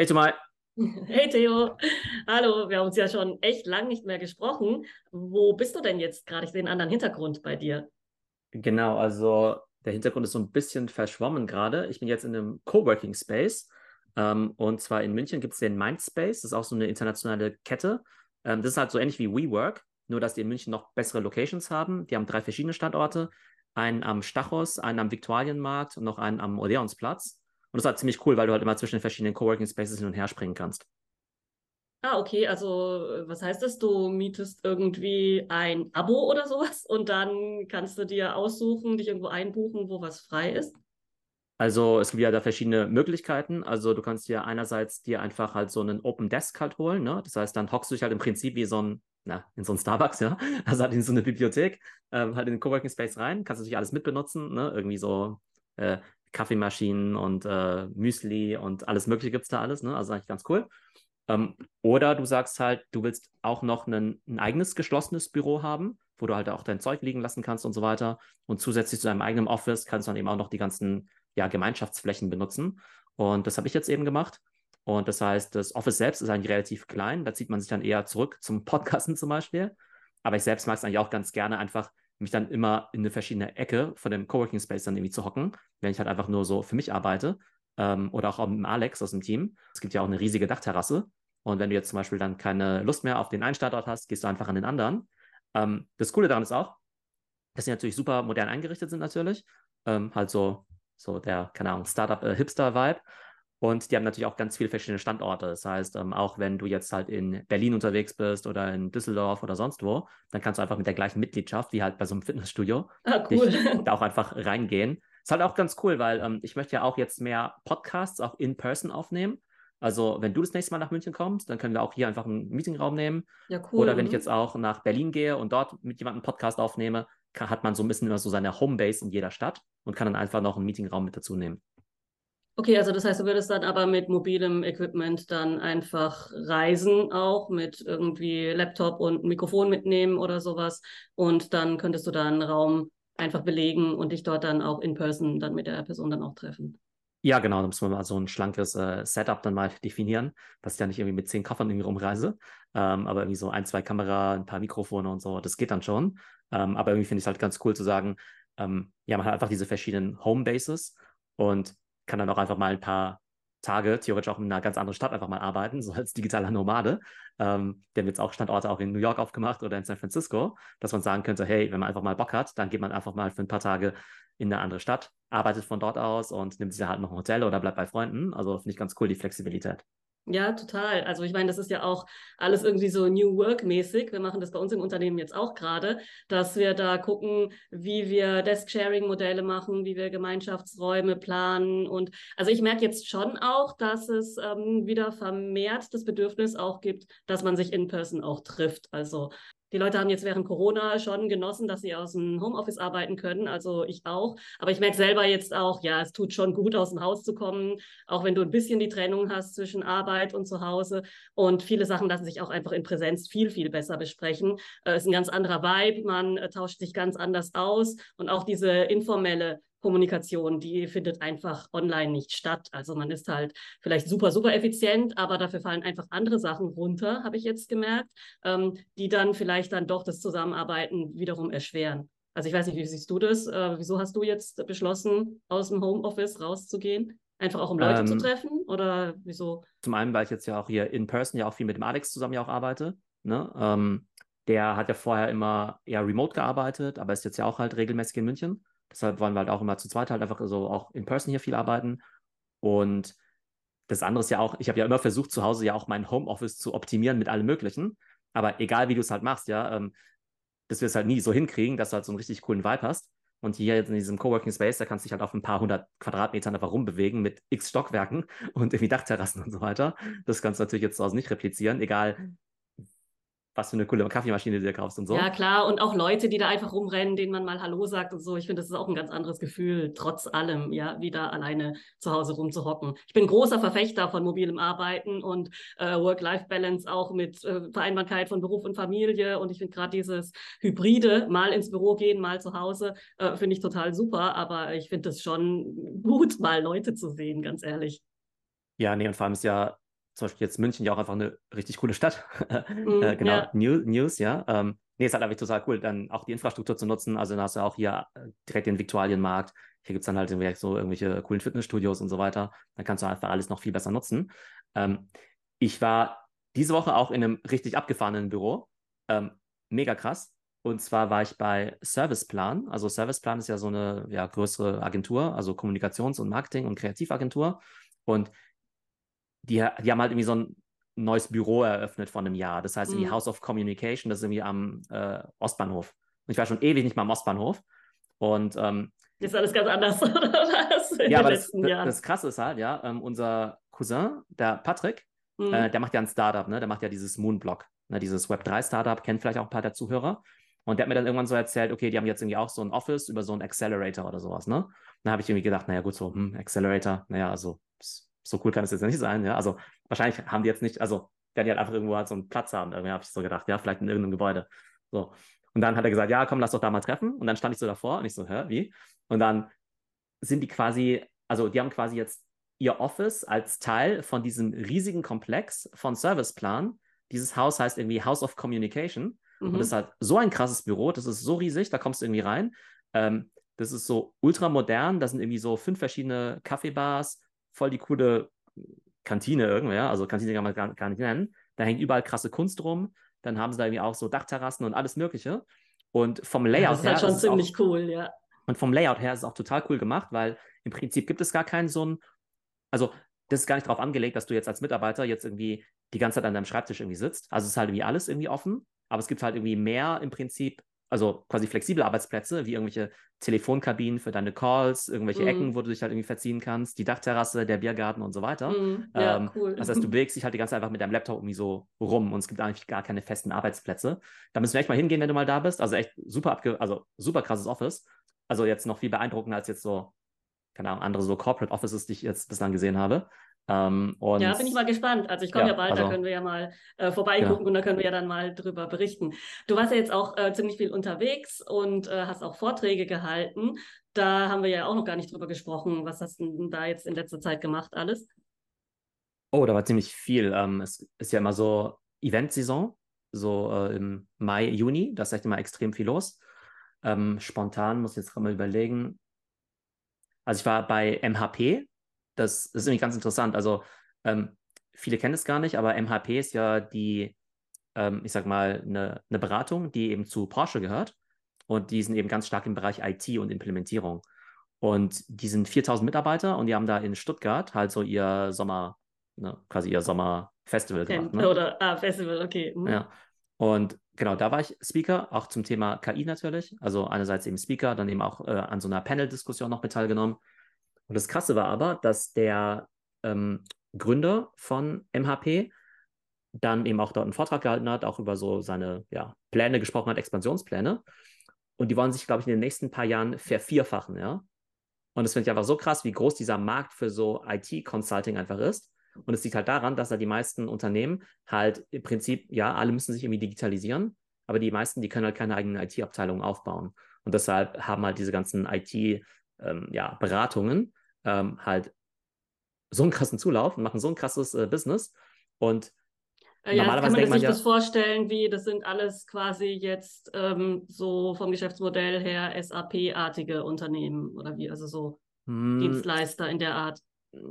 Hey Tomai. Hey Theo, hallo, wir haben uns ja schon echt lang nicht mehr gesprochen. Wo bist du denn jetzt gerade? Ich sehe einen anderen Hintergrund bei dir. Genau, also der Hintergrund ist so ein bisschen verschwommen gerade. Ich bin jetzt in einem Coworking Space ähm, und zwar in München gibt es den Mindspace, das ist auch so eine internationale Kette. Ähm, das ist halt so ähnlich wie WeWork, nur dass die in München noch bessere Locations haben. Die haben drei verschiedene Standorte, einen am Stachus, einen am Viktualienmarkt und noch einen am Odeonsplatz. Und das ist halt ziemlich cool, weil du halt immer zwischen den verschiedenen Coworking Spaces hin und her springen kannst. Ah, okay, also was heißt das? Du mietest irgendwie ein Abo oder sowas und dann kannst du dir aussuchen, dich irgendwo einbuchen, wo was frei ist? Also es gibt ja da verschiedene Möglichkeiten. Also du kannst dir einerseits dir einfach halt so einen Open Desk halt holen, ne? Das heißt, dann hockst du dich halt im Prinzip wie so ein, na, in so ein Starbucks, ja, also halt in so eine Bibliothek, ähm, halt in den Coworking Space rein, kannst du natürlich alles mitbenutzen, ne? Irgendwie so äh, Kaffeemaschinen und äh, Müsli und alles Mögliche gibt es da alles, ne? Also eigentlich ganz cool. Ähm, oder du sagst halt, du willst auch noch einen, ein eigenes geschlossenes Büro haben, wo du halt auch dein Zeug liegen lassen kannst und so weiter. Und zusätzlich zu deinem eigenen Office kannst du dann eben auch noch die ganzen ja, Gemeinschaftsflächen benutzen. Und das habe ich jetzt eben gemacht. Und das heißt, das Office selbst ist eigentlich relativ klein. Da zieht man sich dann eher zurück zum Podcasten zum Beispiel. Aber ich selbst mag es eigentlich auch ganz gerne, einfach mich dann immer in eine verschiedene Ecke von dem Coworking Space dann irgendwie zu hocken, wenn ich halt einfach nur so für mich arbeite. Ähm, oder auch mit Alex aus dem Team. Es gibt ja auch eine riesige Dachterrasse. Und wenn du jetzt zum Beispiel dann keine Lust mehr auf den einen Standort hast, gehst du einfach an den anderen. Ähm, das Coole daran ist auch, dass sie natürlich super modern eingerichtet sind natürlich. Ähm, halt so, so der, keine Ahnung, Startup-Hipster-Vibe. Äh, und die haben natürlich auch ganz viele verschiedene Standorte. Das heißt, ähm, auch wenn du jetzt halt in Berlin unterwegs bist oder in Düsseldorf oder sonst wo, dann kannst du einfach mit der gleichen Mitgliedschaft wie halt bei so einem Fitnessstudio ah, cool. da auch einfach reingehen. Ist halt auch ganz cool, weil ähm, ich möchte ja auch jetzt mehr Podcasts auch in Person aufnehmen. Also, wenn du das nächste Mal nach München kommst, dann können wir auch hier einfach einen Meetingraum nehmen. Ja, cool. Oder wenn ich jetzt auch nach Berlin gehe und dort mit jemandem einen Podcast aufnehme, kann, hat man so ein bisschen immer so seine Homebase in jeder Stadt und kann dann einfach noch einen Meetingraum mit dazu nehmen. Okay, also das heißt, du würdest dann aber mit mobilem Equipment dann einfach reisen, auch mit irgendwie Laptop und Mikrofon mitnehmen oder sowas. Und dann könntest du da einen Raum einfach belegen und dich dort dann auch in person dann mit der Person dann auch treffen. Ja, genau, da muss man mal so ein schlankes äh, Setup dann mal definieren, dass ich ja nicht irgendwie mit zehn Koffern irgendwie rumreise, ähm, aber irgendwie so ein, zwei Kamera, ein paar Mikrofone und so, das geht dann schon. Ähm, aber irgendwie finde ich es halt ganz cool zu sagen, ähm, ja, man hat einfach diese verschiedenen Homebases und kann dann auch einfach mal ein paar Tage theoretisch auch in einer ganz anderen Stadt einfach mal arbeiten, so als digitaler Nomade. Ähm, wir haben jetzt auch Standorte auch in New York aufgemacht oder in San Francisco, dass man sagen könnte, hey, wenn man einfach mal Bock hat, dann geht man einfach mal für ein paar Tage in eine andere Stadt, arbeitet von dort aus und nimmt sich halt noch ein Hotel oder bleibt bei Freunden. Also finde ich ganz cool, die Flexibilität. Ja, total. Also ich meine, das ist ja auch alles irgendwie so New Work-mäßig. Wir machen das bei uns im Unternehmen jetzt auch gerade, dass wir da gucken, wie wir Desk-Sharing-Modelle machen, wie wir Gemeinschaftsräume planen. Und also ich merke jetzt schon auch, dass es ähm, wieder vermehrt das Bedürfnis auch gibt, dass man sich in Person auch trifft. Also die Leute haben jetzt während Corona schon genossen, dass sie aus dem Homeoffice arbeiten können, also ich auch. Aber ich merke selber jetzt auch, ja, es tut schon gut, aus dem Haus zu kommen, auch wenn du ein bisschen die Trennung hast zwischen Arbeit und zu Hause. Und viele Sachen lassen sich auch einfach in Präsenz viel, viel besser besprechen. Es äh, ist ein ganz anderer Vibe, man äh, tauscht sich ganz anders aus und auch diese informelle Kommunikation, die findet einfach online nicht statt. Also man ist halt vielleicht super, super effizient, aber dafür fallen einfach andere Sachen runter, habe ich jetzt gemerkt, ähm, die dann vielleicht dann doch das Zusammenarbeiten wiederum erschweren. Also ich weiß nicht, wie siehst du das? Äh, wieso hast du jetzt beschlossen, aus dem Homeoffice rauszugehen? Einfach auch um Leute ähm, zu treffen oder wieso? Zum einen, weil ich jetzt ja auch hier in Person ja auch viel mit dem Alex zusammen ja auch arbeite. Ne? Ähm, der hat ja vorher immer eher remote gearbeitet, aber ist jetzt ja auch halt regelmäßig in München. Deshalb wollen wir halt auch immer zu zweit halt einfach so auch in person hier viel arbeiten. Und das andere ist ja auch, ich habe ja immer versucht, zu Hause ja auch mein Homeoffice zu optimieren mit allem Möglichen. Aber egal, wie du es halt machst, ja, ähm, dass wir es halt nie so hinkriegen, dass du halt so einen richtig coolen Vibe hast. Und hier jetzt in diesem Coworking Space, da kannst du dich halt auf ein paar hundert Quadratmetern einfach rumbewegen mit x Stockwerken und irgendwie Dachterrassen und so weiter. Das kannst du natürlich jetzt zu Hause nicht replizieren, egal was für eine coole Kaffeemaschine du dir kaufst und so. Ja, klar. Und auch Leute, die da einfach rumrennen, denen man mal Hallo sagt und so. Ich finde, das ist auch ein ganz anderes Gefühl, trotz allem, ja, wieder alleine zu Hause rumzuhocken. Ich bin großer Verfechter von mobilem Arbeiten und äh, Work-Life-Balance auch mit äh, Vereinbarkeit von Beruf und Familie. Und ich finde gerade dieses Hybride, mal ins Büro gehen, mal zu Hause, äh, finde ich total super. Aber ich finde es schon gut, mal Leute zu sehen, ganz ehrlich. Ja, nee, und vor allem ist ja zum Beispiel jetzt München ja auch einfach eine richtig coole Stadt. Mhm, äh, genau, ja. New, News, ja. Ähm, nee, ist halt einfach total cool, dann auch die Infrastruktur zu nutzen. Also dann hast du auch hier äh, direkt den Viktualienmarkt. Hier gibt es dann halt so irgendwelche coolen Fitnessstudios und so weiter. Dann kannst du einfach alles noch viel besser nutzen. Ähm, ich war diese Woche auch in einem richtig abgefahrenen Büro. Ähm, mega krass. Und zwar war ich bei Serviceplan. Also Serviceplan ist ja so eine ja, größere Agentur, also Kommunikations- und Marketing- und Kreativagentur. Und die, die haben halt irgendwie so ein neues Büro eröffnet vor einem Jahr. Das heißt irgendwie Mhm. House of Communication, das ist irgendwie am äh, Ostbahnhof. Und ich war schon ewig nicht mal am Ostbahnhof. Und ähm, Ist alles ganz anders, oder was? In ja, den aber das, letzten das, Jahren. das Krasse ist halt, ja, ähm, unser Cousin, der Patrick, Mhm. äh, der macht ja ein Startup, ne? Der macht ja dieses Moonblock, ne? dieses Web3-Startup, kennt vielleicht auch ein paar der Zuhörer. Und der hat mir dann irgendwann so erzählt, okay, die haben jetzt irgendwie auch so ein Office über so einen Accelerator oder sowas, ne? Dann habe ich irgendwie gedacht, naja, gut, so, hm, Accelerator, naja, also so cool kann es jetzt nicht sein, ja. Also wahrscheinlich haben die jetzt nicht, also werden die halt einfach irgendwo halt so einen Platz haben. Irgendwie habe ich so gedacht, ja, vielleicht in irgendeinem Gebäude. So. Und dann hat er gesagt, ja, komm, lass doch da mal treffen. Und dann stand ich so davor und ich so, hä, wie? Und dann sind die quasi, also die haben quasi jetzt ihr Office als Teil von diesem riesigen Komplex von Serviceplan. Dieses Haus heißt irgendwie House of Communication. Und das ist Mhm. halt so ein krasses Büro, das ist so riesig, da kommst du irgendwie rein. Ähm, das ist so ultra modern, da sind irgendwie so fünf verschiedene Kaffeebars, voll die coole Kantine irgendwie, ja. Also Kantine kann man gar, gar nicht nennen. Da hängt überall krasse Kunst rum. Dann haben sie da irgendwie auch so Dachterrassen und alles Mögliche. Und vom Layout das ist her halt schon ist es auch, ziemlich cool, ja. und vom Layout her ist es auch total cool gemacht, weil im Prinzip gibt es gar keinen so ein, also das ist gar nicht darauf angelegt, dass du jetzt als Mitarbeiter jetzt irgendwie die ganze Zeit an deinem Schreibtisch irgendwie sitzt. Also es ist halt irgendwie alles irgendwie offen, aber es gibt halt irgendwie mehr im Prinzip, also quasi flexible Arbeitsplätze, wie irgendwelche Telefonkabinen für deine Calls, irgendwelche Mhm. Ecken, wo du dich halt irgendwie verziehen kannst, die Dachterrasse, der Biergarten und so weiter. Mhm. Ja, Ähm, cool. Das heißt, du bewegst dich halt die ganze Zeit einfach mit deinem Laptop irgendwie so rum und es gibt eigentlich gar keine festen Arbeitsplätze. Da müssen wir echt mal hingehen, wenn du mal da bist. Also echt super, abge also super krasses Office. Also jetzt noch viel beeindruckender als jetzt so, keine Ahnung, andere so Corporate Offices, die ich jetzt bislang gesehen habe. Ähm, Ja, bin ich mal gespannt. Also ich komme Ja, ja, bald, da also- können wir ja mal äh, vorbeigucken Genau. und da können wir ja dann mal drüber berichten. Du warst ja jetzt auch äh, ziemlich viel unterwegs und äh, hast auch Vorträge gehalten. Da haben wir ja auch noch gar nicht drüber gesprochen. Was hast du denn da jetzt in letzter Zeit gemacht alles? Oh, da war ziemlich viel. Ähm, es ist ja immer so Eventsaison, so äh, im Mai, Juni. Da ist echt immer extrem viel los. Ähm, spontan muss ich jetzt gerade mal überlegen. Also ich war bei MHP. Das, ist irgendwie ganz interessant. Also ähm, viele kennen es gar nicht, aber MHP ist ja die, ähm, ich sag mal, eine, eine Beratung, die eben zu Porsche gehört. Und die sind eben ganz stark im Bereich IT und Implementierung. Und die sind 4000 Mitarbeiter und die haben da in Stuttgart halt so ihr Sommer, ne, quasi ihr Sommerfestival gemacht. Ne? Oder ah, Festival, okay. Mhm. Ja. Und genau, da war ich Speaker, auch zum Thema KI natürlich. Also einerseits eben Speaker, dann eben auch äh, an so einer Panel-Diskussion noch mit teilgenommen. Und das Krasse war aber, dass der ähm, Gründer von MHP dann eben auch dort einen Vortrag gehalten hat, auch über so seine ja, Pläne gesprochen hat, Expansionspläne. Und die wollen sich, glaube ich, in den nächsten paar Jahren vervierfachen, ja. Und das finde ich einfach so krass, wie groß dieser Markt für so IT-Consulting einfach ist. Und es liegt halt daran, dass da die meisten Unternehmen halt im Prinzip, ja, alle müssen sich irgendwie digitalisieren, aber die meisten, die können halt keine eigenen IT-Abteilungen aufbauen. Und deshalb haben halt diese ganzen IT-Beratungen ähm, halt so einen krassen Zulauf und machen so ein krasses äh, Business. Und Äh, Ja, Normalerweise kann man denkt man sich ja- das vorstellen, wie das sind alles quasi jetzt ähm, so vom Geschäftsmodell her SAP-artige Unternehmen oder wie, also so mh, Dienstleister in der Art.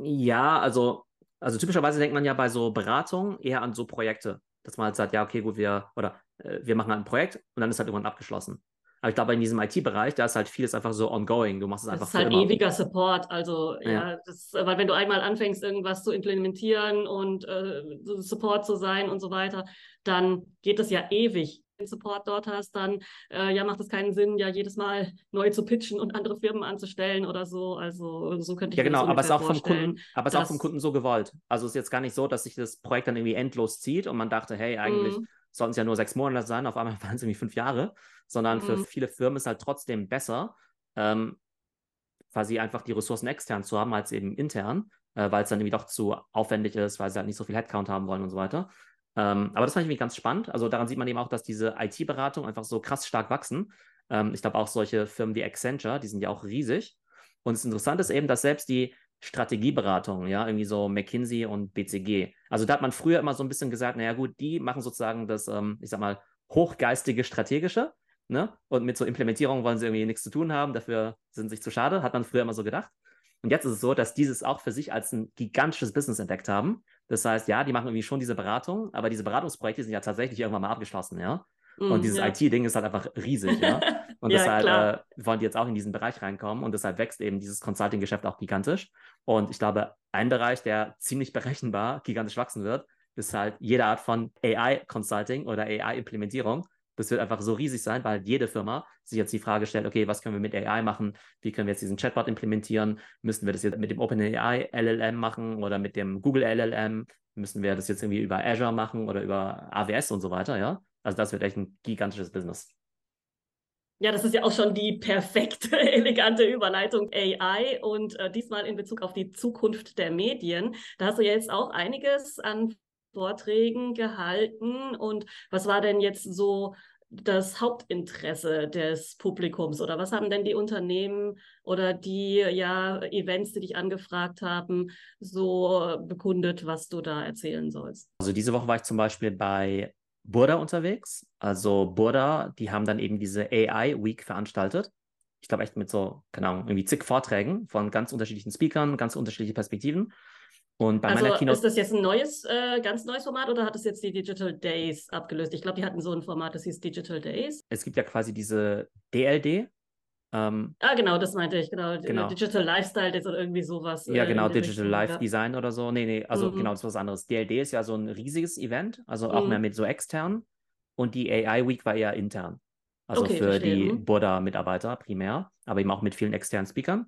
Ja, also, also typischerweise denkt man ja bei so Beratungen eher an so Projekte, dass man halt sagt, ja, okay, gut, wir, oder äh, wir machen halt ein Projekt und dann ist halt irgendwann abgeschlossen. Aber ich glaube, in diesem IT-Bereich, da ist halt vieles einfach so ongoing. Du machst es Das einfach ist für halt ewiger Support. Also ja, Ja. das, weil wenn du einmal anfängst, irgendwas zu implementieren und äh, Support zu sein und so weiter, dann geht das ja ewig. Wenn du Support dort hast, dann äh, ja macht es keinen Sinn, ja jedes Mal neu zu pitchen und andere Firmen anzustellen oder so. Also so könnte ich Ja, mir das genau, aber es ist auch vom. Kunden, aber es ist auch vom Kunden so gewollt. Also es ist jetzt gar nicht so, dass sich das Projekt dann irgendwie endlos zieht und man dachte, hey, eigentlich Mhm. Sollten es ja nur sechs Monate sein, auf einmal waren es irgendwie fünf Jahre, sondern für Mhm. viele Firmen ist halt trotzdem besser, ähm, quasi einfach die Ressourcen extern zu haben als eben intern, äh, weil es dann irgendwie doch zu aufwendig ist, weil sie halt nicht so viel Headcount haben wollen und so weiter. Ähm, aber das fand ich irgendwie ganz spannend. Also daran sieht man eben auch, dass diese IT-Beratung einfach so krass stark wachsen. Ähm, ich glaube auch solche Firmen wie Accenture, die sind ja auch riesig. Und das Interessante ist eben, dass selbst die Strategieberatung, ja, irgendwie so McKinsey und BCG. Also da hat man früher immer so ein bisschen gesagt, naja gut, die machen sozusagen das, ähm, ich sag mal, hochgeistige Strategische, ne? Und mit so Implementierung wollen sie irgendwie nichts zu tun haben, dafür sind sie sich zu schade, hat man früher immer so gedacht. Und jetzt ist es so, dass dieses auch für sich als ein gigantisches Business entdeckt haben. Das heißt, ja, die machen irgendwie schon diese Beratung, aber diese Beratungsprojekte sind ja tatsächlich irgendwann mal abgeschlossen, ja. Mm, und dieses ja. IT-Ding ist halt einfach riesig, ja. Und ja, deshalb äh, wollen die jetzt auch in diesen Bereich reinkommen und deshalb wächst eben dieses Consulting-Geschäft auch gigantisch. Und ich glaube, ein Bereich, der ziemlich berechenbar gigantisch wachsen wird, ist halt jede Art von AI-Consulting oder AI-Implementierung. Das wird einfach so riesig sein, weil jede Firma sich jetzt die Frage stellt, okay, was können wir mit AI machen? Wie können wir jetzt diesen Chatbot implementieren? Müssen wir das jetzt mit dem OpenAI LLM machen oder mit dem Google LLM? Müssen wir das jetzt irgendwie über Azure machen oder über AWS und so weiter, ja? Also das wird echt ein gigantisches Business. Ja, das ist ja auch schon die perfekte, elegante Überleitung AI und äh, diesmal in Bezug auf die Zukunft der Medien. Da hast du jetzt auch einiges an Vorträgen gehalten und was war denn jetzt so das Hauptinteresse des Publikums oder was haben denn die Unternehmen oder die ja Events, die dich angefragt haben, so bekundet, was du da erzählen sollst? Also diese Woche war ich zum Beispiel bei Burda unterwegs. Also Burda, die haben dann eben diese AI Week veranstaltet. Ich glaube echt mit so, keine Ahnung, irgendwie zig Vorträgen von ganz unterschiedlichen Speakern, ganz unterschiedliche Perspektiven. Und bei also meiner Keynote. Ist das jetzt ein neues, äh, ganz neues Format oder hat es jetzt die Digital Days abgelöst? Ich glaube, die hatten so ein Format, das hieß Digital Days. Es gibt ja quasi diese DLD. Ähm, ah, genau, das meinte ich, genau. genau. Digital Lifestyle Days oder irgendwie sowas. Ja, äh, genau, Digital Richtung, Life ja. Design oder so. Nee, nee, also mhm. genau, das ist was anderes. DLD ist ja so ein riesiges Event, also auch mhm. mehr mit so extern. Und die AI Week war eher intern. Also okay, für verstehe. die mhm. Burda-Mitarbeiter primär, aber eben auch mit vielen externen Speakern.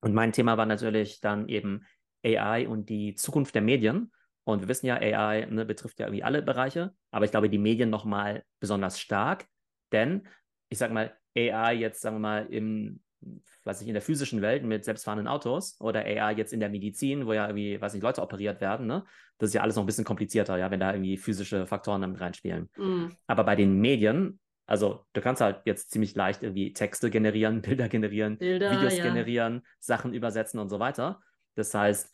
Und mein Thema war natürlich dann eben AI und die Zukunft der Medien. Und wir wissen ja, AI ne, betrifft ja irgendwie alle Bereiche, aber ich glaube, die Medien nochmal besonders stark, denn ich sage mal, AI jetzt, sagen wir mal, im, was ich, in der physischen Welt mit selbstfahrenden Autos oder AI jetzt in der Medizin, wo ja irgendwie, weiß nicht, Leute operiert werden, ne? Das ist ja alles noch ein bisschen komplizierter, ja, wenn da irgendwie physische Faktoren damit reinspielen. Mhm. Aber bei den Medien, also du kannst halt jetzt ziemlich leicht irgendwie Texte generieren, Bilder generieren, Bilder, Videos ja. generieren, Sachen übersetzen und so weiter. Das heißt,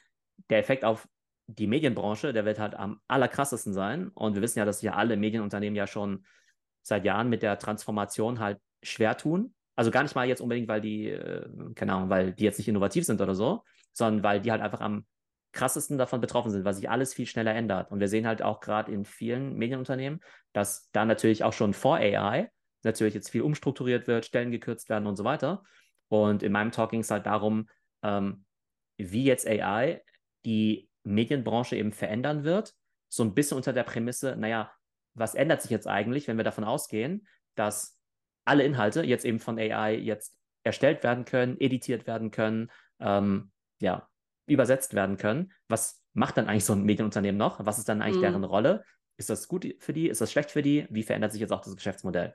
der Effekt auf die Medienbranche, der wird halt am allerkrassesten sein. Und wir wissen ja, dass ja alle Medienunternehmen ja schon seit Jahren mit der Transformation halt schwer tun. Also gar nicht mal jetzt unbedingt, weil die, äh, keine Ahnung, weil die jetzt nicht innovativ sind oder so, sondern weil die halt einfach am krassesten davon betroffen sind, weil sich alles viel schneller ändert. Und wir sehen halt auch gerade in vielen Medienunternehmen, dass da natürlich auch schon vor AI natürlich jetzt viel umstrukturiert wird, Stellen gekürzt werden und so weiter. Und in meinem Talk ging es halt darum, ähm, wie jetzt AI die Medienbranche eben verändern wird. So ein bisschen unter der Prämisse, naja, was ändert sich jetzt eigentlich, wenn wir davon ausgehen, dass alle Inhalte jetzt eben von AI jetzt erstellt werden können, editiert werden können, ähm, ja, übersetzt werden können. Was macht dann eigentlich so ein Medienunternehmen noch? Was ist dann eigentlich mhm. deren Rolle? Ist das gut für die? Ist das schlecht für die? Wie verändert sich jetzt auch das Geschäftsmodell?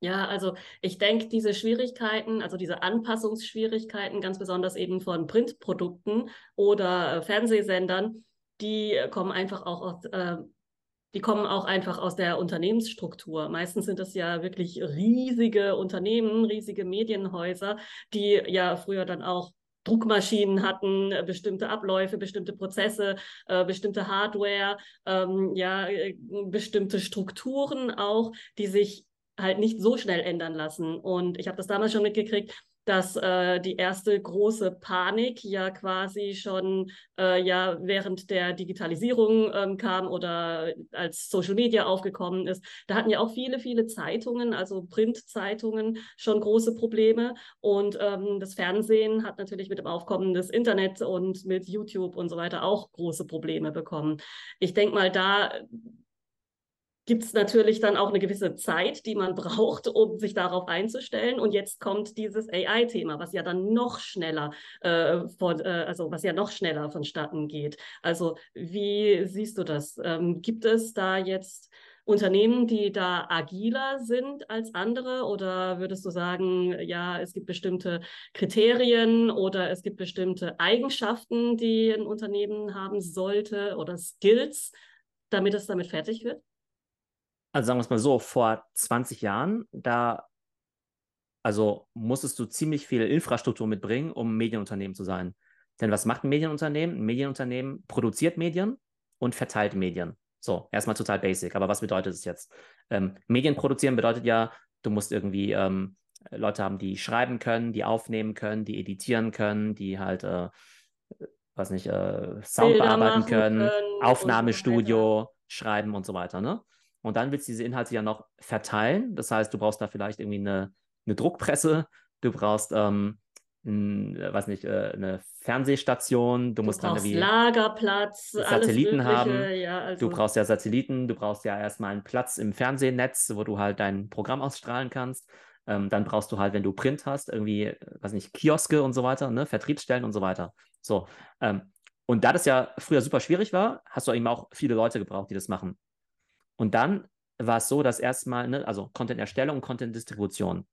Ja, also ich denke, diese Schwierigkeiten, also diese Anpassungsschwierigkeiten, ganz besonders eben von Printprodukten oder äh, Fernsehsendern, die kommen einfach auch aus, äh, die kommen auch einfach aus der Unternehmensstruktur. Meistens sind das ja wirklich riesige Unternehmen, riesige Medienhäuser, die ja früher dann auch Druckmaschinen hatten, äh, bestimmte Abläufe, bestimmte Prozesse, äh, bestimmte Hardware, ähm, ja, äh, bestimmte Strukturen auch, die sich halt nicht so schnell ändern lassen. Und ich habe das damals schon mitgekriegt, dass äh, die erste große Panik ja quasi schon äh, ja während der Digitalisierung ähm, kam oder als Social Media aufgekommen ist. Da hatten ja auch viele, viele Zeitungen, also Printzeitungen, schon große Probleme. Und ähm, das Fernsehen hat natürlich mit dem Aufkommen des Internet und mit YouTube und so weiter auch große Probleme bekommen. Ich denke mal, da gibt es natürlich dann auch eine gewisse Zeit, die man braucht, um sich darauf einzustellen. Und jetzt kommt dieses AI-Thema, was ja dann noch schneller äh, von, äh, also was ja noch schneller vonstatten geht. Also wie siehst du das? Ähm, gibt es da jetzt Unternehmen, die da agiler sind als andere? Oder würdest du sagen, ja, es gibt bestimmte Kriterien oder es gibt bestimmte Eigenschaften, die ein Unternehmen haben sollte oder Skills, damit es damit fertig wird? Also sagen wir es mal so, vor 20 Jahren, da also musstest du ziemlich viel Infrastruktur mitbringen, um Medienunternehmen zu sein. Denn was macht ein Medienunternehmen? Ein Medienunternehmen produziert Medien und verteilt Medien. So, erstmal total basic. Aber was bedeutet es jetzt? Ähm, Medien produzieren bedeutet ja, du musst irgendwie ähm, Leute haben, die schreiben können, die aufnehmen können, die editieren können, die halt, äh, weiß nicht, äh, Sound Bilder bearbeiten können, können Aufnahmestudio so schreiben und so weiter. Ne? Und dann willst du diese Inhalte ja noch verteilen. Das heißt, du brauchst da vielleicht irgendwie eine, eine Druckpresse, du brauchst, ähm, ein, äh, weiß nicht, äh, eine Fernsehstation, du, du musst dann irgendwie Lagerplatz, Satelliten haben. Ja, also du brauchst ja Satelliten, du brauchst ja erstmal einen Platz im Fernsehnetz, wo du halt dein Programm ausstrahlen kannst. Ähm, dann brauchst du halt, wenn du Print hast, irgendwie, äh, weiß nicht, Kioske und so weiter, ne? Vertriebsstellen und so weiter. So. Ähm, und da das ja früher super schwierig war, hast du eben auch viele Leute gebraucht, die das machen. Und dann war es so, dass erstmal, ne, also Content-Erstellung und Content-Distribution.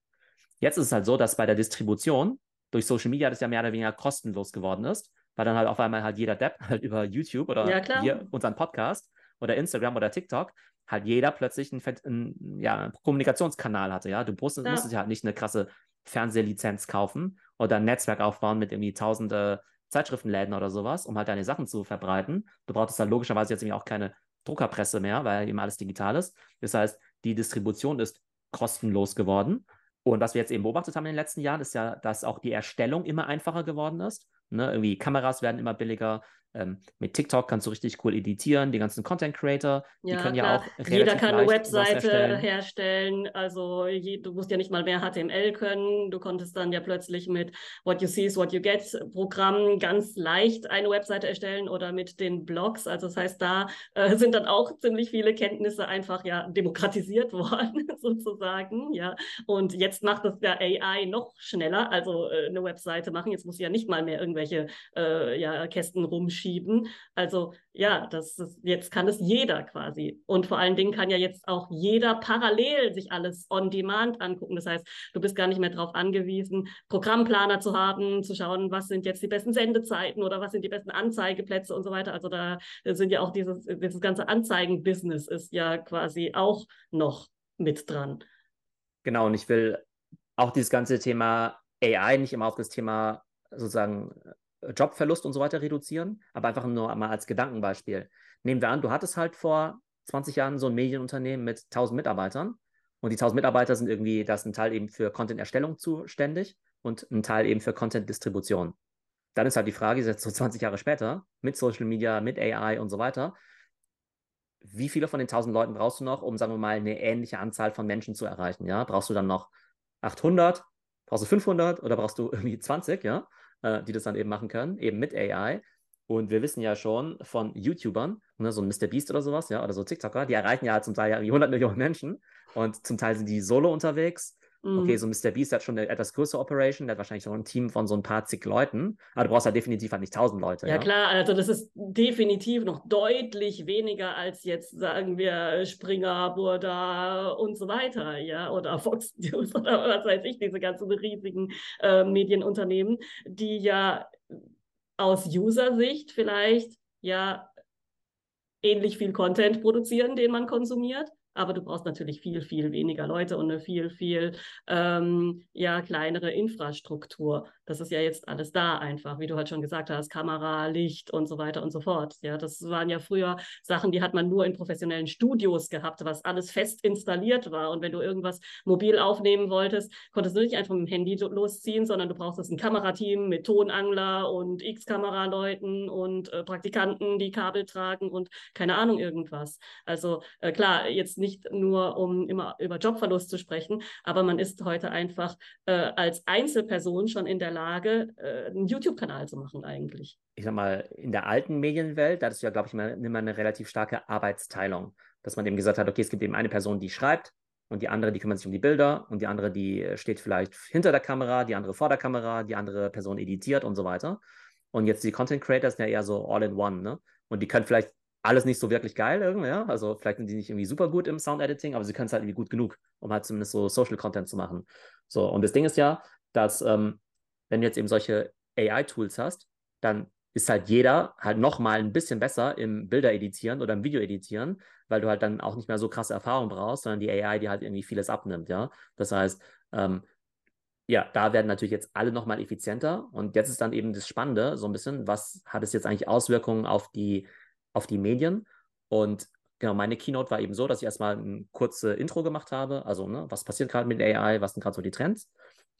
Jetzt ist es halt so, dass bei der Distribution durch Social Media das ja mehr oder weniger kostenlos geworden ist, weil dann halt auf einmal halt jeder Depp halt über YouTube oder ja, hier unseren Podcast oder Instagram oder TikTok halt jeder plötzlich einen, einen ja, Kommunikationskanal hatte. Ja, du musstest, ja. musstest ja halt nicht eine krasse Fernsehlizenz kaufen oder ein Netzwerk aufbauen mit irgendwie tausende Zeitschriftenläden oder sowas, um halt deine Sachen zu verbreiten. Du brauchst halt logischerweise jetzt irgendwie auch keine Druckerpresse mehr, weil eben alles digital ist. Das heißt, die Distribution ist kostenlos geworden. Und was wir jetzt eben beobachtet haben in den letzten Jahren, ist ja, dass auch die Erstellung immer einfacher geworden ist. Ne? Irgendwie Kameras werden immer billiger, ähm, mit TikTok kannst du richtig cool editieren, die ganzen Content Creator, ja, die können klar. ja auch relativ Jeder kann eine Webseite herstellen, also je, du musst ja nicht mal mehr HTML können, du konntest dann ja plötzlich mit What You See is What You Get Programm ganz leicht eine Webseite erstellen oder mit den Blogs, also das heißt, da äh, sind dann auch ziemlich viele Kenntnisse einfach ja demokratisiert worden, sozusagen, ja, und jetzt macht das der AI noch schneller, also äh, eine Webseite machen, jetzt muss ja nicht mal mehr irgendwelche äh, ja, Kästen rumschieben, schieben. Also ja, das ist, jetzt kann es jeder quasi. Und vor allen Dingen kann ja jetzt auch jeder parallel sich alles on demand angucken. Das heißt, du bist gar nicht mehr darauf angewiesen, Programmplaner zu haben, zu schauen, was sind jetzt die besten Sendezeiten oder was sind die besten Anzeigeplätze und so weiter. Also da sind ja auch dieses, dieses ganze Anzeigen-Business ist ja quasi auch noch mit dran. Genau, und ich will auch dieses ganze Thema AI nicht immer auf das Thema sozusagen Jobverlust und so weiter reduzieren, aber einfach nur mal als Gedankenbeispiel. Nehmen wir an, du hattest halt vor 20 Jahren so ein Medienunternehmen mit 1000 Mitarbeitern und die 1000 Mitarbeiter sind irgendwie, da ist ein Teil eben für Content-Erstellung zuständig und ein Teil eben für Content-Distribution. Dann ist halt die Frage, jetzt so 20 Jahre später, mit Social Media, mit AI und so weiter, wie viele von den 1000 Leuten brauchst du noch, um, sagen wir mal, eine ähnliche Anzahl von Menschen zu erreichen? Ja? Brauchst du dann noch 800? Brauchst du 500 oder brauchst du irgendwie 20? Ja? Äh, die das dann eben machen können, eben mit AI. Und wir wissen ja schon von YouTubern, ne, so ein MrBeast oder sowas, ja, oder so TikToker, die erreichen ja zum Teil ja 100 Millionen Menschen und zum Teil sind die solo unterwegs. Okay, mhm. so MrBeast hat schon eine etwas größere Operation, der hat wahrscheinlich schon ein Team von so ein paar zig Leuten, aber du brauchst ja halt definitiv halt nicht 1000 Leute. Ja, ja, klar, also das ist definitiv noch deutlich weniger als jetzt, sagen wir, Springer, Burda und so weiter, ja, oder Fox News oder was weiß ich, diese ganzen riesigen äh, Medienunternehmen, die ja aus User-Sicht vielleicht ja ähnlich viel Content produzieren, den man konsumiert, aber du brauchst natürlich viel, viel weniger Leute und eine viel, viel ähm, ja, kleinere Infrastruktur. Das ist ja jetzt alles da einfach, wie du halt schon gesagt hast, Kamera, Licht und so weiter und so fort. Ja, das waren ja früher Sachen, die hat man nur in professionellen Studios gehabt, was alles fest installiert war. Und wenn du irgendwas mobil aufnehmen wolltest, konntest du nicht einfach mit dem Handy losziehen, sondern du brauchst ein Kamerateam mit Tonangler und X-Kameraleuten und äh, Praktikanten, die Kabel tragen und keine Ahnung irgendwas. Also äh, klar, jetzt nicht nicht nur, um immer über Jobverlust zu sprechen, aber man ist heute einfach äh, als Einzelperson schon in der Lage, äh, einen YouTube-Kanal zu machen eigentlich. Ich sag mal, in der alten Medienwelt, da ist ja, glaube ich, immer, immer eine relativ starke Arbeitsteilung, dass man eben gesagt hat, okay, es gibt eben eine Person, die schreibt, und die andere, die kümmert sich um die Bilder und die andere, die steht vielleicht hinter der Kamera, die andere vor der Kamera, die andere Person editiert und so weiter. Und jetzt die Content Creators sind ja eher so all in one, ne? Und die können vielleicht alles nicht so wirklich geil irgendwie, ja. Also vielleicht sind die nicht irgendwie super gut im Sound-Editing, aber sie können es halt irgendwie gut genug, um halt zumindest so Social-Content zu machen. So, und das Ding ist ja, dass ähm, wenn du jetzt eben solche AI-Tools hast, dann ist halt jeder halt nochmal ein bisschen besser im Bilder editieren oder im Video editieren, weil du halt dann auch nicht mehr so krasse Erfahrung brauchst, sondern die AI, die halt irgendwie vieles abnimmt, ja. Das heißt, ähm, ja, da werden natürlich jetzt alle nochmal effizienter. Und jetzt ist dann eben das Spannende, so ein bisschen, was hat es jetzt eigentlich Auswirkungen auf die, auf die Medien? Und genau, meine Keynote war eben so, dass ich erstmal ein kurzes Intro gemacht habe. Also, ne, was passiert gerade mit AI, was sind gerade so die Trends?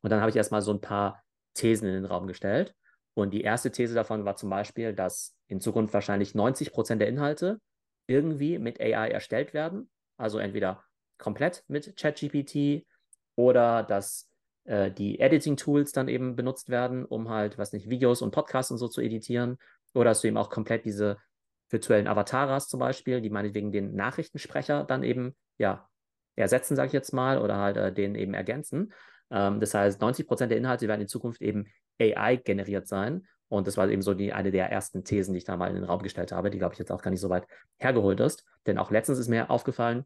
Und dann habe ich erstmal so ein paar Thesen in den Raum gestellt. Und die erste These davon war zum Beispiel, dass in Zukunft wahrscheinlich 90 Prozent der Inhalte irgendwie mit AI erstellt werden. Also entweder komplett mit ChatGPT oder dass äh, die Editing-Tools dann eben benutzt werden, um halt, was nicht, Videos und Podcasts und so zu editieren. Oder dass du eben auch komplett diese virtuellen Avataras zum Beispiel, die meinetwegen den Nachrichtensprecher dann eben, ja, ersetzen, sage ich jetzt mal, oder halt äh, den eben ergänzen. Ähm, das heißt, 90 Prozent der Inhalte werden in Zukunft eben AI generiert sein. Und das war eben so die, eine der ersten Thesen, die ich da mal in den Raum gestellt habe, die, glaube ich, jetzt auch gar nicht so weit hergeholt ist. Denn auch letztens ist mir aufgefallen,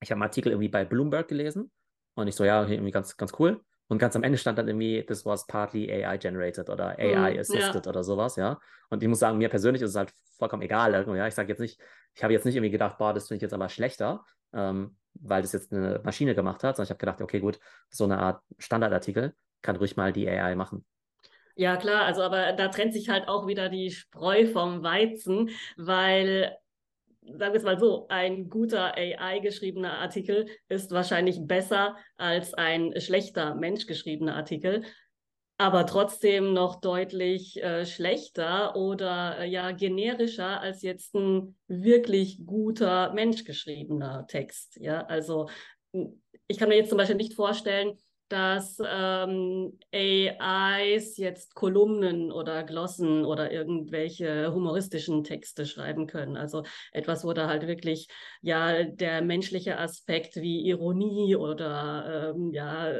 ich habe einen Artikel irgendwie bei Bloomberg gelesen und ich so, ja, irgendwie ganz, ganz cool. Und ganz am Ende stand dann irgendwie, this was partly AI generated oder AI assisted ja. oder sowas, ja. Und ich muss sagen, mir persönlich ist es halt vollkommen egal. Ja. Ich sage jetzt nicht, ich habe jetzt nicht irgendwie gedacht, boah, das finde ich jetzt aber schlechter, ähm, weil das jetzt eine Maschine gemacht hat, sondern ich habe gedacht, okay, gut, so eine Art Standardartikel kann ruhig mal die AI machen. Ja, klar, also aber da trennt sich halt auch wieder die Spreu vom Weizen, weil sagen wir es mal so, ein guter AI-geschriebener Artikel ist wahrscheinlich besser als ein schlechter menschgeschriebener Artikel, aber trotzdem noch deutlich äh, schlechter oder äh, ja generischer als jetzt ein wirklich guter menschgeschriebener Text. Ja, also ich kann mir jetzt zum Beispiel nicht vorstellen, dass ähm, AIs jetzt Kolumnen oder Glossen oder irgendwelche humoristischen Texte schreiben können. Also etwas, wo da halt wirklich ja der menschliche Aspekt wie Ironie oder ähm, ja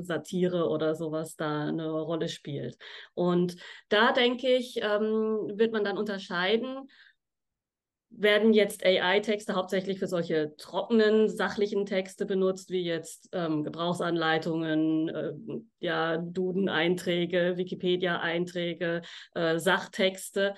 Satire oder sowas da eine Rolle spielt. Und da denke ich, ähm, wird man dann unterscheiden werden jetzt AI-Texte hauptsächlich für solche trockenen, sachlichen Texte benutzt, wie jetzt ähm, Gebrauchsanleitungen, äh, ja, Duden-Einträge, Wikipedia-Einträge, äh, Sachtexte.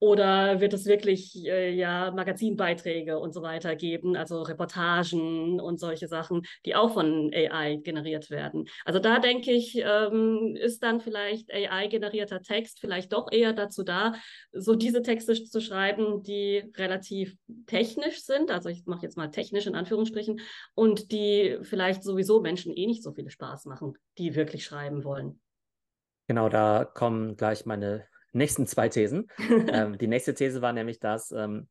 Oder wird es wirklich äh, ja Magazinbeiträge und so weiter geben, also Reportagen und solche Sachen, die auch von AI generiert werden? Also da denke ich, ähm, ist dann vielleicht AI-generierter Text vielleicht doch eher dazu da, so diese Texte zu schreiben, die relativ technisch sind. Also ich mache jetzt mal technisch in Anführungsstrichen und die vielleicht sowieso Menschen eh nicht so viel Spaß machen, die wirklich schreiben wollen. Genau, da kommen gleich meine nächsten zwei Thesen. ähm, die nächste These war nämlich, dass ähm,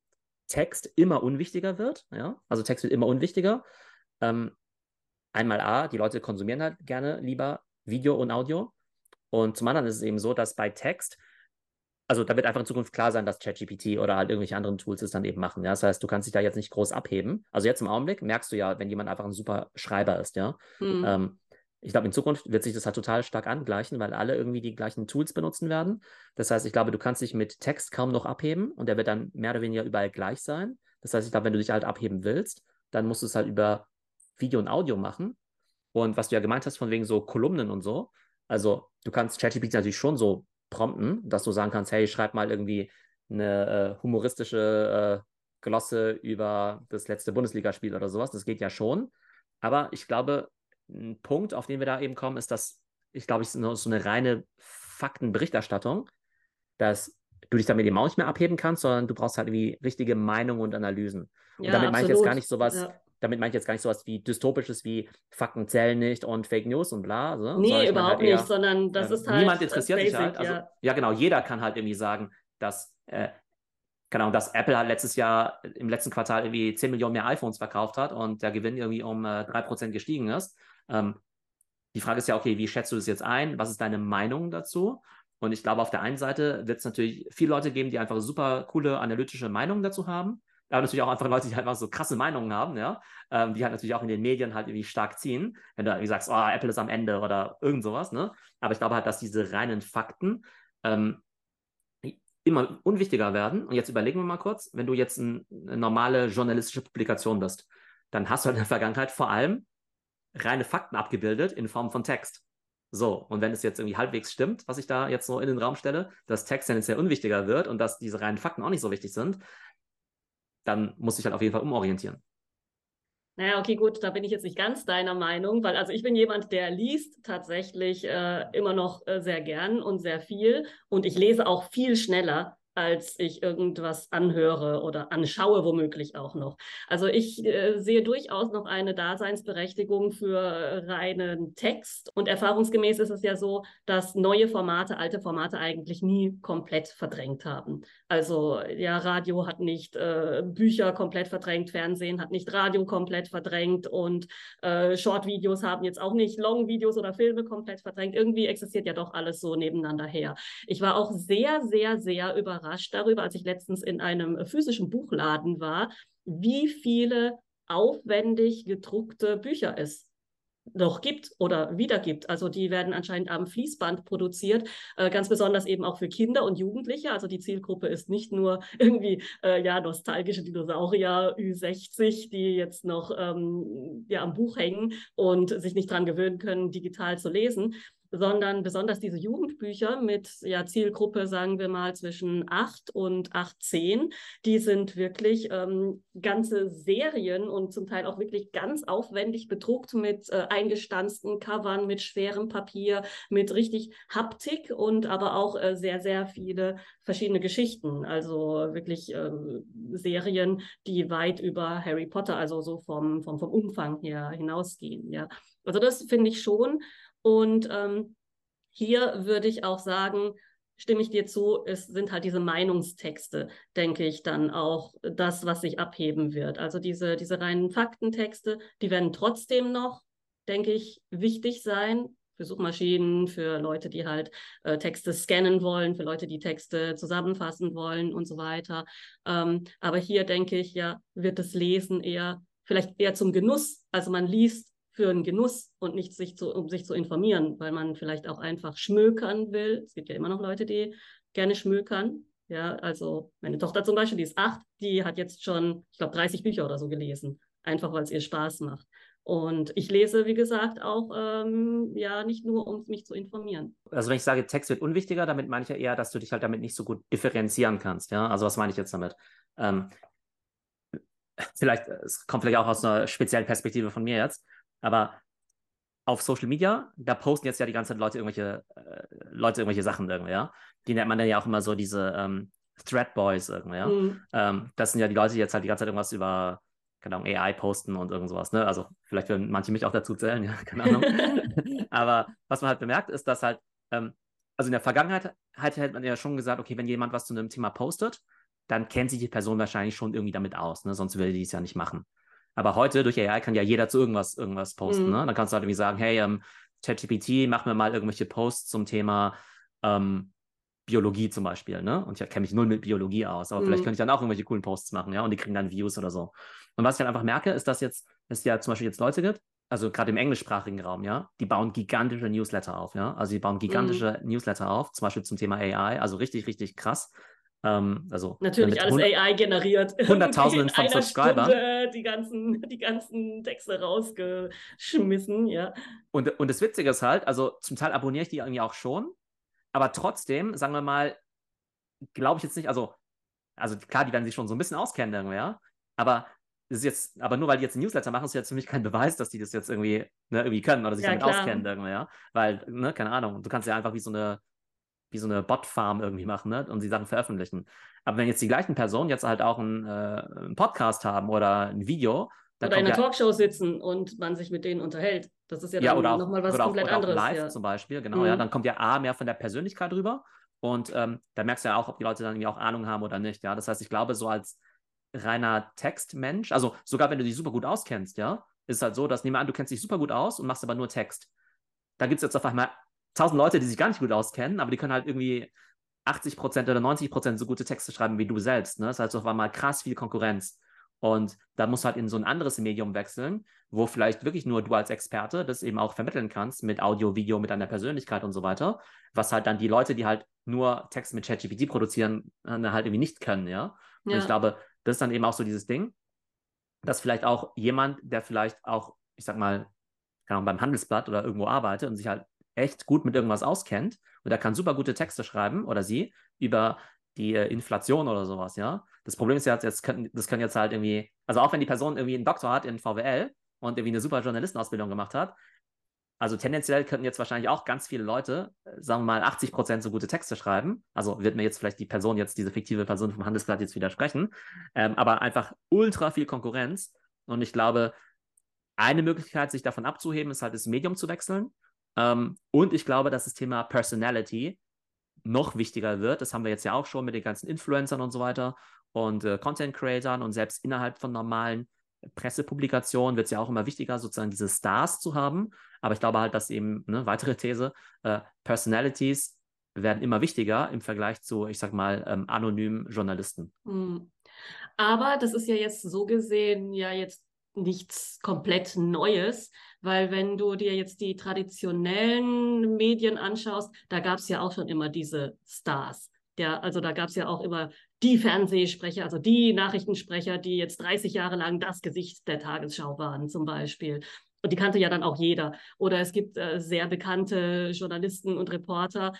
Text immer unwichtiger wird. Ja? Also Text wird immer unwichtiger. Ähm, einmal A, die Leute konsumieren halt gerne lieber Video und Audio. Und zum anderen ist es eben so, dass bei Text, also da wird einfach in Zukunft klar sein, dass ChatGPT oder halt irgendwelche anderen Tools es dann eben machen. Ja? Das heißt, du kannst dich da jetzt nicht groß abheben. Also jetzt im Augenblick merkst du ja, wenn jemand einfach ein super Schreiber ist, ja. Mhm. Ähm, ich glaube, in Zukunft wird sich das halt total stark angleichen, weil alle irgendwie die gleichen Tools benutzen werden. Das heißt, ich glaube, du kannst dich mit Text kaum noch abheben und der wird dann mehr oder weniger überall gleich sein. Das heißt, ich glaube, wenn du dich halt abheben willst, dann musst du es halt über Video und Audio machen. Und was du ja gemeint hast, von wegen so Kolumnen und so, also du kannst ChatGPT natürlich schon so prompten, dass du sagen kannst, hey, schreib mal irgendwie eine äh, humoristische äh, Glosse über das letzte Bundesligaspiel oder sowas. Das geht ja schon. Aber ich glaube, ein Punkt, auf den wir da eben kommen, ist, dass ich glaube, es ist so eine reine Faktenberichterstattung, dass du dich damit eben auch nicht mehr abheben kannst, sondern du brauchst halt irgendwie richtige Meinungen und Analysen. Und ja, damit meine ich jetzt gar nicht sowas, ja. damit meine ich jetzt gar nicht sowas wie dystopisches wie Fakten zählen nicht und Fake News und bla. So, nee, überhaupt halt eher, nicht, sondern das äh, ist halt. Niemand interessiert basic, sich halt. Also, ja. ja. genau, jeder kann halt irgendwie sagen, dass äh, keine Ahnung, dass Apple halt letztes Jahr im letzten Quartal irgendwie 10 Millionen mehr iPhones verkauft hat und der Gewinn irgendwie um äh, 3% gestiegen ist. Ähm, die Frage ist ja, okay, wie schätzt du das jetzt ein? Was ist deine Meinung dazu? Und ich glaube, auf der einen Seite wird es natürlich viele Leute geben, die einfach super coole analytische Meinungen dazu haben. Aber natürlich auch einfach Leute, die halt einfach so krasse Meinungen haben, ja, ähm, die halt natürlich auch in den Medien halt irgendwie stark ziehen. Wenn du irgendwie sagst, oh, Apple ist am Ende oder irgend sowas, ne? Aber ich glaube halt, dass diese reinen Fakten ähm, immer unwichtiger werden. Und jetzt überlegen wir mal kurz, wenn du jetzt ein, eine normale journalistische Publikation bist, dann hast du halt in der Vergangenheit vor allem reine Fakten abgebildet in Form von Text. So, und wenn es jetzt irgendwie halbwegs stimmt, was ich da jetzt so in den Raum stelle, dass Text tendenziell unwichtiger wird und dass diese reinen Fakten auch nicht so wichtig sind, dann muss ich halt auf jeden Fall umorientieren. Naja, okay, gut, da bin ich jetzt nicht ganz deiner Meinung, weil also ich bin jemand, der liest tatsächlich äh, immer noch äh, sehr gern und sehr viel und ich lese auch viel schneller als ich irgendwas anhöre oder anschaue, womöglich auch noch. Also ich äh, sehe durchaus noch eine Daseinsberechtigung für reinen Text. Und erfahrungsgemäß ist es ja so, dass neue Formate, alte Formate eigentlich nie komplett verdrängt haben. Also ja, Radio hat nicht äh, Bücher komplett verdrängt, Fernsehen hat nicht Radio komplett verdrängt und äh, Short-Videos haben jetzt auch nicht Long-Videos oder Filme komplett verdrängt. Irgendwie existiert ja doch alles so nebeneinander her. Ich war auch sehr, sehr, sehr überrascht darüber, als ich letztens in einem physischen Buchladen war, wie viele aufwendig gedruckte Bücher es noch gibt oder wieder gibt. Also die werden anscheinend am Fließband produziert, äh, ganz besonders eben auch für Kinder und Jugendliche. Also die Zielgruppe ist nicht nur irgendwie äh, ja nostalgische Dinosaurier Ü60, die jetzt noch ähm, ja am Buch hängen und sich nicht dran gewöhnen können, digital zu lesen, sondern besonders diese Jugendbücher mit ja, Zielgruppe, sagen wir mal, zwischen 8 und 18, die sind wirklich ähm, ganze Serien und zum Teil auch wirklich ganz aufwendig bedruckt mit äh, eingestanzten Covern, mit schwerem Papier, mit richtig Haptik und aber auch äh, sehr, sehr viele verschiedene Geschichten. Also wirklich äh, Serien, die weit über Harry Potter, also so vom, vom, vom Umfang her hinausgehen. Ja. Also das finde ich schon. Und ähm, hier würde ich auch sagen, stimme ich dir zu, es sind halt diese Meinungstexte, denke ich, dann auch das, was sich abheben wird. Also diese, diese reinen Faktentexte, die werden trotzdem noch, denke ich, wichtig sein für Suchmaschinen, für Leute, die halt äh, Texte scannen wollen, für Leute, die Texte zusammenfassen wollen und so weiter. Ähm, aber hier denke ich ja, wird das Lesen eher vielleicht eher zum Genuss. Also man liest für einen Genuss und nicht sich zu, um sich zu informieren, weil man vielleicht auch einfach schmökern will. Es gibt ja immer noch Leute, die gerne schmökern. Ja, also meine Tochter zum Beispiel, die ist acht, die hat jetzt schon, ich glaube, 30 Bücher oder so gelesen, einfach weil es ihr Spaß macht. Und ich lese, wie gesagt, auch ähm, ja nicht nur, um mich zu informieren. Also wenn ich sage, Text wird unwichtiger, damit meine ich ja eher, dass du dich halt damit nicht so gut differenzieren kannst. Ja, also was meine ich jetzt damit? Ähm, vielleicht, es kommt vielleicht auch aus einer speziellen Perspektive von mir jetzt. Aber auf Social Media, da posten jetzt ja die ganze Zeit Leute irgendwelche, äh, Leute irgendwelche Sachen irgendwie, ja. Die nennt man dann ja auch immer so diese ähm, Thread Boys irgendwie, ja. Mhm. Ähm, das sind ja die Leute, die jetzt halt die ganze Zeit irgendwas über, keine Ahnung, AI posten und irgend sowas, ne? Also vielleicht würden manche mich auch dazu zählen, ja, keine Ahnung. Aber was man halt bemerkt, ist, dass halt, ähm, also in der Vergangenheit halt, hätte man ja schon gesagt, okay, wenn jemand was zu einem Thema postet, dann kennt sich die Person wahrscheinlich schon irgendwie damit aus, ne? Sonst würde die es ja nicht machen. Aber heute durch AI kann ja jeder zu irgendwas, irgendwas posten. Mhm. Ne? Dann kannst du halt irgendwie sagen, hey, ähm, ChatGPT, mach mir mal irgendwelche Posts zum Thema ähm, Biologie zum Beispiel, ne? Und ich kenne mich null mit Biologie aus, aber mhm. vielleicht könnte ich dann auch irgendwelche coolen Posts machen, ja, und die kriegen dann Views oder so. Und was ich dann einfach merke, ist, dass jetzt, es ja zum Beispiel jetzt Leute gibt, also gerade im englischsprachigen Raum, ja, die bauen gigantische Newsletter auf, ja. Also die bauen gigantische mhm. Newsletter auf, zum Beispiel zum Thema AI, also richtig, richtig krass. Ähm, also Natürlich alles AI generiert. Hunderttausenden von Subscribern. die ganzen, die ganzen Texte rausgeschmissen, ja. Und, und das Witzige ist halt, also zum Teil abonniere ich die irgendwie auch schon, aber trotzdem, sagen wir mal, glaube ich jetzt nicht, also, also klar, die werden sich schon so ein bisschen auskennen irgendwie, ja, aber das ist jetzt, aber nur weil die jetzt ein Newsletter machen, ist jetzt für mich kein Beweis, dass die das jetzt irgendwie, ne, irgendwie können oder sich ja, damit klar. auskennen irgendwie, ja. Weil, ne, keine Ahnung, du kannst ja einfach wie so eine wie so eine Bot-Farm irgendwie machen ne? und die Sachen veröffentlichen. Aber wenn jetzt die gleichen Personen jetzt halt auch einen, äh, einen Podcast haben oder ein Video, oder in einer ja, Talkshow sitzen und man sich mit denen unterhält. Das ist ja, ja dann nochmal was komplett auch, anderes. live ja. zum Beispiel, genau, mhm. ja. Dann kommt ja A mehr von der Persönlichkeit rüber und ähm, da merkst du ja auch, ob die Leute dann irgendwie auch Ahnung haben oder nicht, ja. Das heißt, ich glaube, so als reiner Textmensch, also sogar wenn du dich super gut auskennst, ja, ist es halt so, dass nehmen wir an, du kennst dich super gut aus und machst aber nur Text. Da gibt es jetzt auf einmal tausend Leute, die sich gar nicht gut auskennen, aber die können halt irgendwie 80% oder 90% so gute Texte schreiben wie du selbst. Ne? Das heißt, auf einmal krass viel Konkurrenz. Und da musst du halt in so ein anderes Medium wechseln, wo vielleicht wirklich nur du als Experte das eben auch vermitteln kannst mit Audio, Video, mit deiner Persönlichkeit und so weiter, was halt dann die Leute, die halt nur Text mit ChatGPT produzieren, äh, halt irgendwie nicht können, ja. Und ja. ich glaube, das ist dann eben auch so dieses Ding, dass vielleicht auch jemand, der vielleicht auch, ich sag mal, keine Ahnung, beim Handelsblatt oder irgendwo arbeitet und sich halt echt gut mit irgendwas auskennt und er kann super gute Texte schreiben oder sie über die äh, Inflation oder sowas, ja. Das Problem ist ja, jetzt können, das können jetzt halt irgendwie, also auch wenn die Person irgendwie einen Doktor hat in VWL und irgendwie eine super Journalistenausbildung gemacht hat, also tendenziell könnten jetzt wahrscheinlich auch ganz viele Leute, äh, sagen wir mal 80 Prozent so gute Texte schreiben. Also wird mir jetzt vielleicht die Person jetzt, diese fiktive Person vom Handelsblatt jetzt widersprechen. Ähm, aber einfach ultra viel Konkurrenz. Und ich glaube, eine Möglichkeit, sich davon abzuheben, ist halt das Medium zu wechseln. Ähm, und ich glaube, dass das Thema Personality noch wichtiger wird. Das haben wir jetzt ja auch schon mit den ganzen Influencern und so weiter und äh, Content Creatern und selbst innerhalb von normalen Pressepublikationen wird es ja auch immer wichtiger, sozusagen diese Stars zu haben. Aber ich glaube halt, dass eben, eine weitere These, äh, Personalities werden immer wichtiger im Vergleich zu, ich sag mal, ähm, anonymen Journalisten. Hm. Aber das ist ja jetzt so gesehen ja jetzt nichts komplett Neues, weil wenn du dir jetzt die traditionellen Medien anschaust, da gab es ja auch schon immer diese Stars. Der, also da gab es ja auch immer die Fernsehsprecher, also die Nachrichtensprecher, die jetzt 30 Jahre lang das Gesicht der Tagesschau waren, zum Beispiel. Und die kannte ja dann auch jeder. Oder es gibt äh, sehr bekannte Journalisten und Reporter,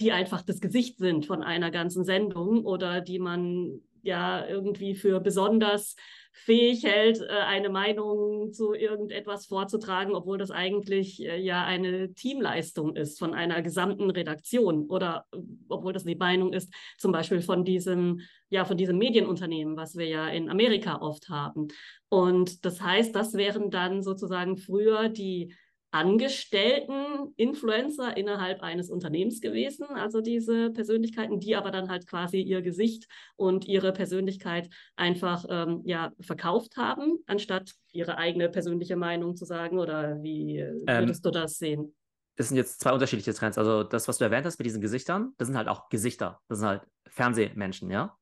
die einfach das Gesicht sind von einer ganzen Sendung oder die man ja irgendwie für besonders fähig hält, äh, eine Meinung zu irgendetwas vorzutragen, obwohl das eigentlich äh, ja eine Teamleistung ist von einer gesamten Redaktion oder äh, obwohl das die Meinung ist, zum Beispiel von diesem, ja, von diesem Medienunternehmen, was wir ja in Amerika oft haben. Und das heißt, das wären dann sozusagen früher die Angestellten Influencer innerhalb eines Unternehmens gewesen, also diese Persönlichkeiten, die aber dann halt quasi ihr Gesicht und ihre Persönlichkeit einfach ähm, ja verkauft haben, anstatt ihre eigene persönliche Meinung zu sagen oder wie ähm, würdest ähm, du das sehen? Das sind jetzt zwei unterschiedliche Trends. Also das, was du erwähnt hast mit diesen Gesichtern, das sind halt auch Gesichter. Das sind halt Fernsehmenschen, ja.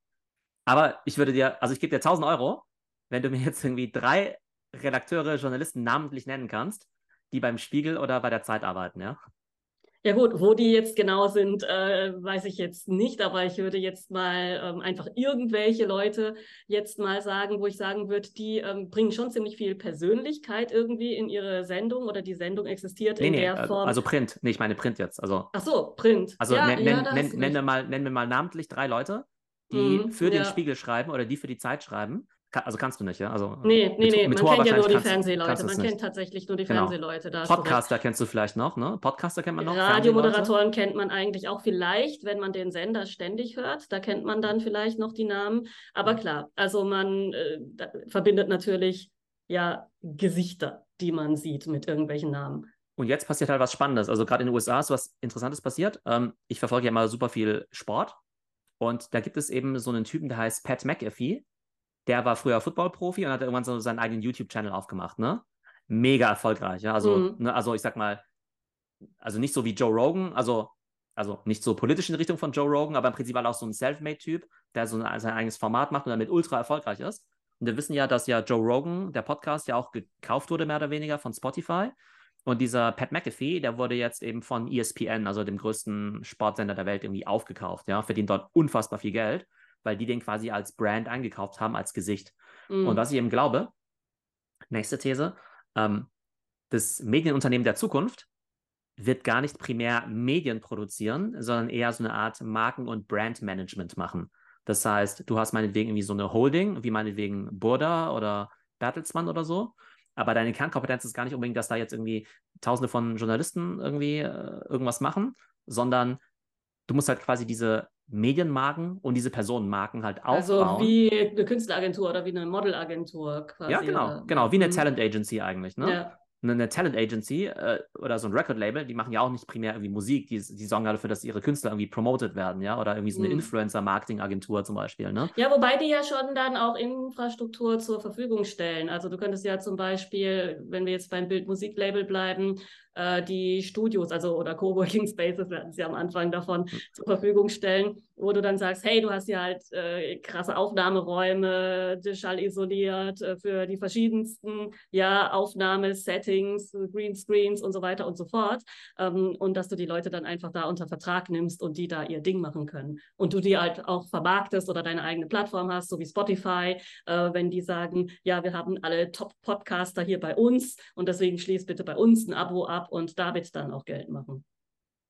Aber ich würde dir, also ich gebe dir 1000 Euro, wenn du mir jetzt irgendwie drei Redakteure, Journalisten namentlich nennen kannst, die beim Spiegel oder bei der Zeit arbeiten, ja? Ja gut, wo die jetzt genau sind, äh, weiß ich jetzt nicht, aber ich würde jetzt mal ähm, einfach irgendwelche Leute jetzt mal sagen, wo ich sagen würde, die ähm, bringen schon ziemlich viel Persönlichkeit irgendwie in ihre Sendung oder die Sendung existiert nee, in nee, der also, Form. Also Print, nee, ich meine Print jetzt. Also, Ach so, Print. Also ja, nenn, ja, nenn, nenn, nenn, mal, nenn mir mal namentlich drei Leute, die mhm, für den ja. Spiegel schreiben oder die für die Zeit schreiben also kannst du nicht, ja? Also, nee, nee, nee, man kennt ja nur die Fernsehleute. Man kennt tatsächlich nur die genau. Fernsehleute. Da Podcaster kennst du vielleicht noch, ne? Podcaster kennt man noch. Radiomoderatoren kennt man eigentlich auch vielleicht, wenn man den Sender ständig hört. Da kennt man dann vielleicht noch die Namen. Aber klar, also man äh, verbindet natürlich ja Gesichter, die man sieht mit irgendwelchen Namen. Und jetzt passiert halt was Spannendes. Also gerade in den USA ist was Interessantes passiert. Ähm, ich verfolge ja mal super viel Sport. Und da gibt es eben so einen Typen, der heißt Pat McAfee der war früher Football-Profi und hat irgendwann so seinen eigenen YouTube-Channel aufgemacht, ne? Mega erfolgreich, ja. Also, mhm. ne, also ich sag mal, also nicht so wie Joe Rogan, also, also nicht so politisch in Richtung von Joe Rogan, aber im Prinzip auch so ein Selfmade-Typ, der so ein, sein eigenes Format macht und damit ultra erfolgreich ist. Und wir wissen ja, dass ja Joe Rogan, der Podcast, ja auch gekauft wurde, mehr oder weniger von Spotify. Und dieser Pat McAfee, der wurde jetzt eben von ESPN, also dem größten Sportsender der Welt, irgendwie aufgekauft, ja, verdient dort unfassbar viel Geld weil die den quasi als Brand eingekauft haben, als Gesicht. Mhm. Und was ich eben glaube, nächste These, ähm, das Medienunternehmen der Zukunft wird gar nicht primär Medien produzieren, sondern eher so eine Art Marken- und Brandmanagement machen. Das heißt, du hast meinetwegen irgendwie so eine Holding, wie meinetwegen Burda oder Bertelsmann oder so. Aber deine Kernkompetenz ist gar nicht unbedingt, dass da jetzt irgendwie tausende von Journalisten irgendwie äh, irgendwas machen, sondern du musst halt quasi diese Medienmarken und diese Personenmarken halt also aufbauen. Also wie eine Künstleragentur oder wie eine Modelagentur quasi. Ja, genau, genau, wie eine mhm. Talent Agency eigentlich, ne? Ja eine Talent Agency äh, oder so ein Record Label, die machen ja auch nicht primär irgendwie Musik, die, die sorgen dafür, dass ihre Künstler irgendwie promoted werden, ja, oder irgendwie so eine mhm. Influencer-Marketing-Agentur zum Beispiel, ne? Ja, wobei die ja schon dann auch Infrastruktur zur Verfügung stellen. Also du könntest ja zum Beispiel, wenn wir jetzt beim Bild-Musik-Label bleiben, die Studios, also oder Coworking Spaces, wir hatten es ja am Anfang davon, mhm. zur Verfügung stellen, wo du dann sagst, hey, du hast ja halt äh, krasse Aufnahmeräume, schallisoliert äh, für die verschiedensten ja, Aufnahmesettings, Greenscreens und so weiter und so fort. Ähm, und dass du die Leute dann einfach da unter Vertrag nimmst und die da ihr Ding machen können. Und du die halt auch vermarktest oder deine eigene Plattform hast, so wie Spotify, äh, wenn die sagen, ja, wir haben alle Top-Podcaster hier bei uns und deswegen schließ bitte bei uns ein Abo ab und damit dann auch Geld machen.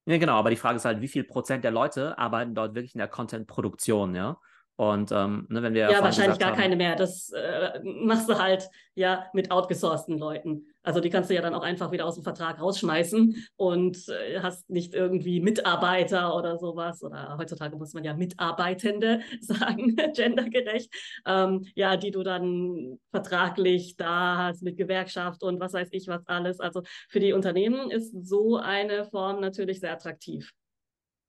Ja, genau, aber die Frage ist halt, wie viel Prozent der Leute arbeiten dort wirklich in der Content-Produktion, ja? Und ähm, ne, wenn wir. Ja, wahrscheinlich gar haben, keine mehr. Das äh, machst du halt ja mit outgesourcten Leuten. Also die kannst du ja dann auch einfach wieder aus dem Vertrag rausschmeißen und äh, hast nicht irgendwie Mitarbeiter oder sowas. Oder heutzutage muss man ja Mitarbeitende sagen, gendergerecht. Ähm, ja, die du dann vertraglich da hast mit Gewerkschaft und was weiß ich was alles. Also für die Unternehmen ist so eine Form natürlich sehr attraktiv.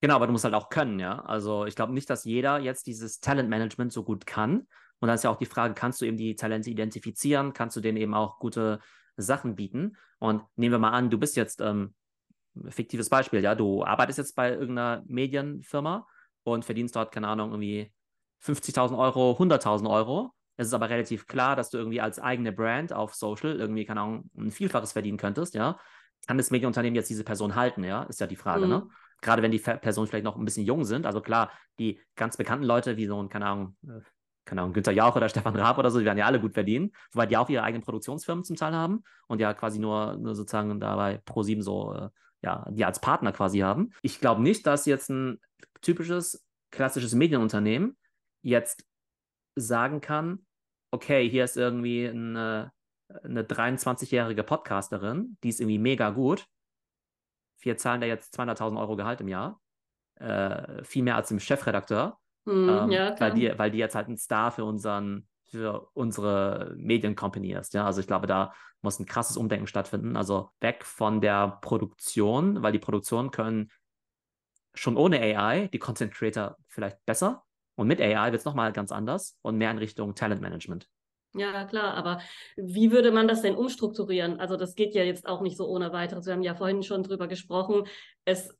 Genau, aber du musst halt auch können, ja. Also ich glaube nicht, dass jeder jetzt dieses Talentmanagement so gut kann. Und dann ist ja auch die Frage, kannst du eben die Talente identifizieren? Kannst du denen eben auch gute Sachen bieten? Und nehmen wir mal an, du bist jetzt, ähm, fiktives Beispiel, ja, du arbeitest jetzt bei irgendeiner Medienfirma und verdienst dort, keine Ahnung, irgendwie 50.000 Euro, 100.000 Euro. Es ist aber relativ klar, dass du irgendwie als eigene Brand auf Social irgendwie, keine Ahnung, ein Vielfaches verdienen könntest, ja. Kann das Medienunternehmen jetzt diese Person halten, ja? Ist ja die Frage, mhm. ne? Gerade wenn die Personen vielleicht noch ein bisschen jung sind. Also klar, die ganz bekannten Leute wie so ein, keine Ahnung, äh, keine Ahnung, Günther Jauch oder Stefan Raab oder so, die werden ja alle gut verdienen, wobei die auch ihre eigenen Produktionsfirmen zum Teil haben und ja quasi nur, nur sozusagen dabei Pro7 so, äh, ja, die als Partner quasi haben. Ich glaube nicht, dass jetzt ein typisches, klassisches Medienunternehmen jetzt sagen kann, okay, hier ist irgendwie eine, eine 23-jährige Podcasterin, die ist irgendwie mega gut wir zahlen da jetzt 200.000 Euro Gehalt im Jahr, äh, viel mehr als dem Chefredakteur, mm, ähm, ja, weil, die, weil die jetzt halt ein Star für unseren für unsere Mediencompany ist. Ja? Also ich glaube, da muss ein krasses Umdenken stattfinden. Also weg von der Produktion, weil die Produktion können schon ohne AI die Content Creator vielleicht besser. Und mit AI wird es nochmal ganz anders und mehr in Richtung Talentmanagement. Ja, klar, aber wie würde man das denn umstrukturieren? Also das geht ja jetzt auch nicht so ohne weiteres. Wir haben ja vorhin schon drüber gesprochen. Es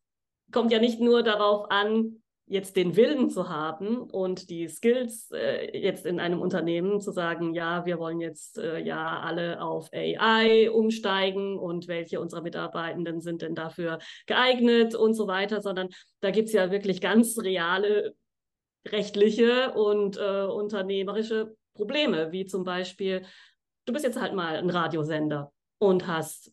kommt ja nicht nur darauf an, jetzt den Willen zu haben und die Skills äh, jetzt in einem Unternehmen zu sagen, ja, wir wollen jetzt äh, ja alle auf AI umsteigen und welche unserer Mitarbeitenden sind denn dafür geeignet und so weiter, sondern da gibt es ja wirklich ganz reale rechtliche und äh, unternehmerische Probleme, wie zum Beispiel, du bist jetzt halt mal ein Radiosender und hast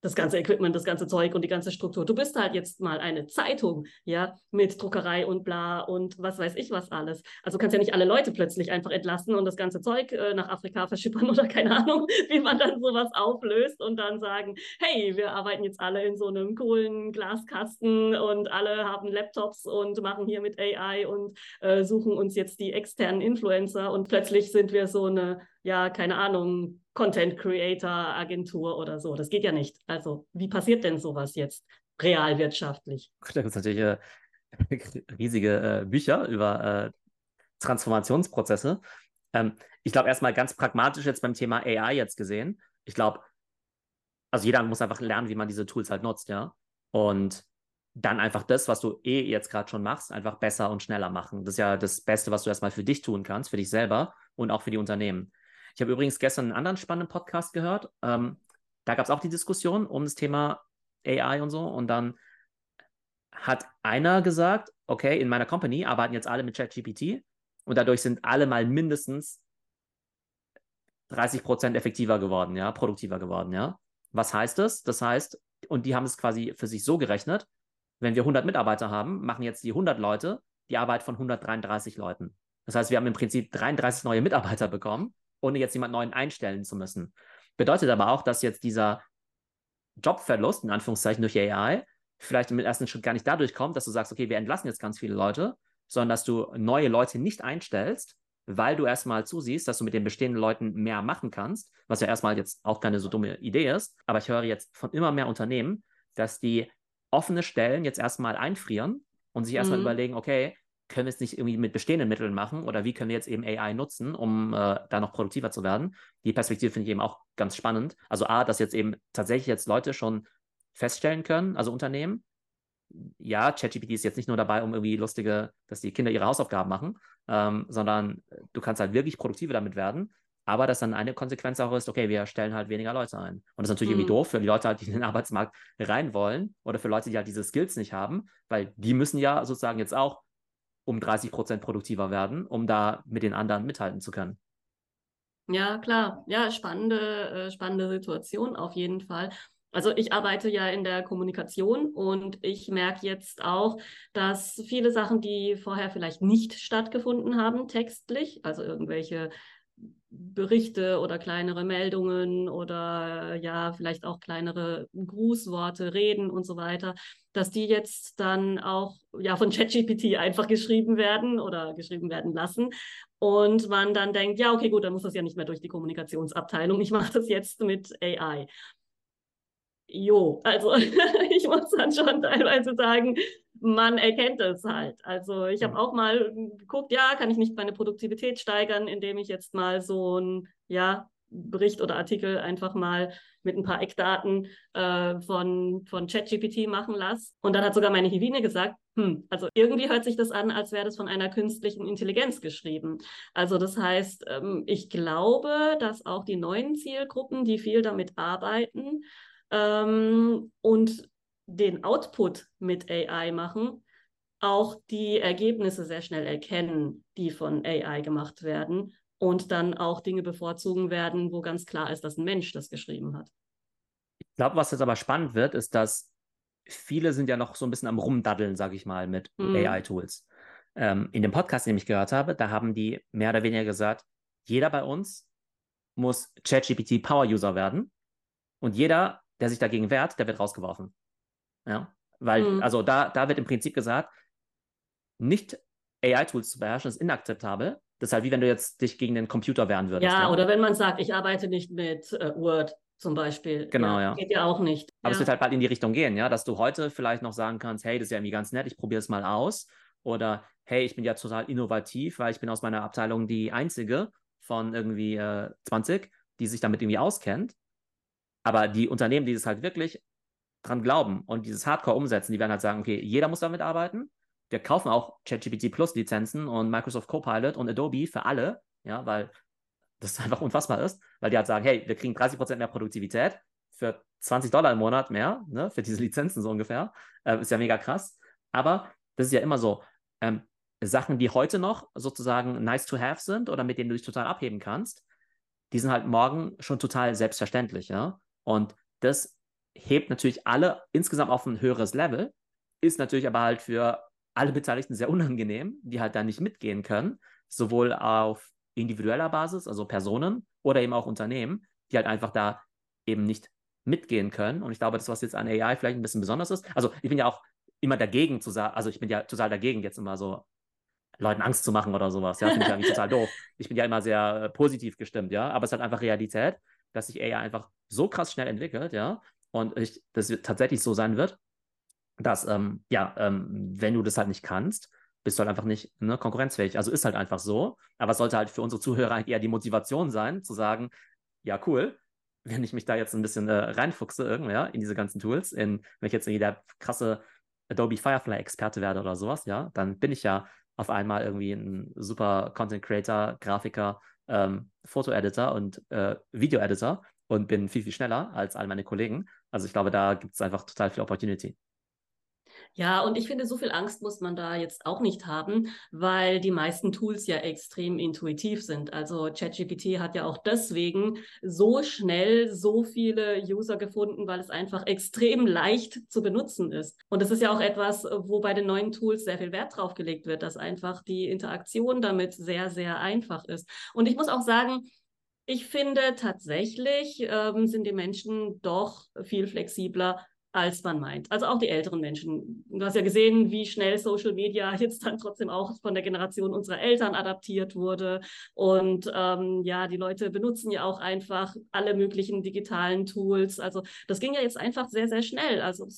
das ganze Equipment, das ganze Zeug und die ganze Struktur. Du bist halt jetzt mal eine Zeitung, ja, mit Druckerei und bla und was weiß ich was alles. Also kannst ja nicht alle Leute plötzlich einfach entlassen und das ganze Zeug äh, nach Afrika verschippern oder keine Ahnung, wie man dann sowas auflöst und dann sagen, hey, wir arbeiten jetzt alle in so einem coolen Glaskasten und alle haben Laptops und machen hier mit AI und äh, suchen uns jetzt die externen Influencer und plötzlich sind wir so eine, ja, keine Ahnung, Content Creator Agentur oder so. Das geht ja nicht. Also, wie passiert denn sowas jetzt realwirtschaftlich? Da gibt es natürlich äh, riesige äh, Bücher über äh, Transformationsprozesse. Ähm, ich glaube, erstmal ganz pragmatisch jetzt beim Thema AI jetzt gesehen. Ich glaube, also jeder muss einfach lernen, wie man diese Tools halt nutzt, ja. Und dann einfach das, was du eh jetzt gerade schon machst, einfach besser und schneller machen. Das ist ja das Beste, was du erstmal für dich tun kannst, für dich selber und auch für die Unternehmen. Ich habe übrigens gestern einen anderen spannenden Podcast gehört. Ähm, da gab es auch die Diskussion um das Thema AI und so. Und dann hat einer gesagt, okay, in meiner Company arbeiten jetzt alle mit ChatGPT und dadurch sind alle mal mindestens 30 Prozent effektiver geworden, ja, produktiver geworden, ja. Was heißt das? Das heißt, und die haben es quasi für sich so gerechnet, wenn wir 100 Mitarbeiter haben, machen jetzt die 100 Leute die Arbeit von 133 Leuten. Das heißt, wir haben im Prinzip 33 neue Mitarbeiter bekommen ohne jetzt jemand neuen einstellen zu müssen. Bedeutet aber auch, dass jetzt dieser Jobverlust, in Anführungszeichen durch AI, vielleicht im ersten Schritt gar nicht dadurch kommt, dass du sagst, okay, wir entlassen jetzt ganz viele Leute, sondern dass du neue Leute nicht einstellst, weil du erstmal zusiehst, dass du mit den bestehenden Leuten mehr machen kannst, was ja erstmal jetzt auch keine so dumme Idee ist. Aber ich höre jetzt von immer mehr Unternehmen, dass die offene Stellen jetzt erstmal einfrieren und sich erstmal mhm. überlegen, okay, können wir es nicht irgendwie mit bestehenden Mitteln machen oder wie können wir jetzt eben AI nutzen, um äh, da noch produktiver zu werden? Die Perspektive finde ich eben auch ganz spannend. Also A, dass jetzt eben tatsächlich jetzt Leute schon feststellen können, also Unternehmen, ja, ChatGPT ist jetzt nicht nur dabei, um irgendwie lustige, dass die Kinder ihre Hausaufgaben machen, ähm, sondern du kannst halt wirklich produktiver damit werden. Aber dass dann eine Konsequenz auch ist, okay, wir stellen halt weniger Leute ein. Und das ist natürlich mhm. irgendwie doof für die Leute, halt, die in den Arbeitsmarkt rein wollen oder für Leute, die halt diese Skills nicht haben, weil die müssen ja sozusagen jetzt auch um 30 Prozent produktiver werden, um da mit den anderen mithalten zu können. Ja, klar. Ja, spannende, äh, spannende Situation auf jeden Fall. Also ich arbeite ja in der Kommunikation und ich merke jetzt auch, dass viele Sachen, die vorher vielleicht nicht stattgefunden haben, textlich, also irgendwelche Berichte oder kleinere Meldungen oder ja, vielleicht auch kleinere Grußworte, Reden und so weiter, dass die jetzt dann auch ja von ChatGPT einfach geschrieben werden oder geschrieben werden lassen und man dann denkt, ja, okay, gut, dann muss das ja nicht mehr durch die Kommunikationsabteilung. Ich mache das jetzt mit AI. Jo, also ich muss dann schon teilweise sagen, man erkennt es halt. Also ich habe auch mal geguckt, ja, kann ich nicht meine Produktivität steigern, indem ich jetzt mal so ein ja, Bericht oder Artikel einfach mal mit ein paar Eckdaten äh, von, von ChatGPT machen lasse. Und dann hat sogar meine Hivine gesagt, hm, also irgendwie hört sich das an, als wäre das von einer künstlichen Intelligenz geschrieben. Also das heißt, ähm, ich glaube, dass auch die neuen Zielgruppen, die viel damit arbeiten ähm, und den Output mit AI machen, auch die Ergebnisse sehr schnell erkennen, die von AI gemacht werden und dann auch Dinge bevorzugen werden, wo ganz klar ist, dass ein Mensch das geschrieben hat. Ich glaube, was jetzt aber spannend wird, ist, dass viele sind ja noch so ein bisschen am Rumdaddeln, sage ich mal, mit mhm. AI-Tools. Ähm, in dem Podcast, den ich gehört habe, da haben die mehr oder weniger gesagt, jeder bei uns muss ChatGPT Power-User werden und jeder, der sich dagegen wehrt, der wird rausgeworfen. Ja, weil, mhm. also da, da wird im Prinzip gesagt, nicht AI-Tools zu beherrschen, ist inakzeptabel. Das ist halt wie wenn du jetzt dich gegen den Computer wehren würdest. Ja, ja? oder wenn man sagt, ich arbeite nicht mit äh, Word zum Beispiel. Genau, ja. Geht ja auch nicht. Aber ja. es wird halt bald in die Richtung gehen, ja, dass du heute vielleicht noch sagen kannst, hey, das ist ja irgendwie ganz nett, ich probiere es mal aus. Oder hey, ich bin ja total innovativ, weil ich bin aus meiner Abteilung die einzige von irgendwie äh, 20, die sich damit irgendwie auskennt. Aber die Unternehmen, die das halt wirklich dran glauben und dieses Hardcore umsetzen, die werden halt sagen, okay, jeder muss damit arbeiten. Wir kaufen auch ChatGPT Plus Lizenzen und Microsoft Copilot und Adobe für alle, ja, weil das einfach unfassbar ist, weil die halt sagen, hey, wir kriegen 30% mehr Produktivität für 20 Dollar im Monat mehr, ne, für diese Lizenzen so ungefähr. Äh, ist ja mega krass. Aber das ist ja immer so, ähm, Sachen, die heute noch sozusagen nice to have sind oder mit denen du dich total abheben kannst, die sind halt morgen schon total selbstverständlich, ja. Und das hebt natürlich alle insgesamt auf ein höheres Level, ist natürlich aber halt für alle Beteiligten sehr unangenehm, die halt da nicht mitgehen können, sowohl auf individueller Basis, also Personen oder eben auch Unternehmen, die halt einfach da eben nicht mitgehen können. Und ich glaube, das, was jetzt an AI vielleicht ein bisschen besonders ist, also ich bin ja auch immer dagegen zu sagen, also ich bin ja total dagegen, jetzt immer so Leuten Angst zu machen oder sowas. Ja, finde ich eigentlich total doof. Ich bin ja immer sehr äh, positiv gestimmt, ja, aber es ist halt einfach Realität, dass sich AI einfach so krass schnell entwickelt, ja, und ich, das tatsächlich so sein wird, dass, ähm, ja, ähm, wenn du das halt nicht kannst, bist du halt einfach nicht ne, konkurrenzfähig. Also ist halt einfach so. Aber es sollte halt für unsere Zuhörer eher die Motivation sein, zu sagen, ja, cool, wenn ich mich da jetzt ein bisschen äh, reinfuchse, irgendwie, ja, in diese ganzen Tools, in, wenn ich jetzt irgendwie der krasse Adobe Firefly-Experte werde oder sowas, ja, dann bin ich ja auf einmal irgendwie ein super Content Creator, Grafiker, ähm, Foto-Editor und äh, Video-Editor und bin viel, viel schneller als all meine Kollegen. Also ich glaube, da gibt es einfach total viel Opportunity. Ja, und ich finde, so viel Angst muss man da jetzt auch nicht haben, weil die meisten Tools ja extrem intuitiv sind. Also ChatGPT hat ja auch deswegen so schnell so viele User gefunden, weil es einfach extrem leicht zu benutzen ist. Und das ist ja auch etwas, wo bei den neuen Tools sehr viel Wert drauf gelegt wird, dass einfach die Interaktion damit sehr, sehr einfach ist. Und ich muss auch sagen, ich finde tatsächlich ähm, sind die Menschen doch viel flexibler, als man meint. Also auch die älteren Menschen. Du hast ja gesehen, wie schnell Social Media jetzt dann trotzdem auch von der Generation unserer Eltern adaptiert wurde. Und ähm, ja, die Leute benutzen ja auch einfach alle möglichen digitalen Tools. Also das ging ja jetzt einfach sehr, sehr schnell. Also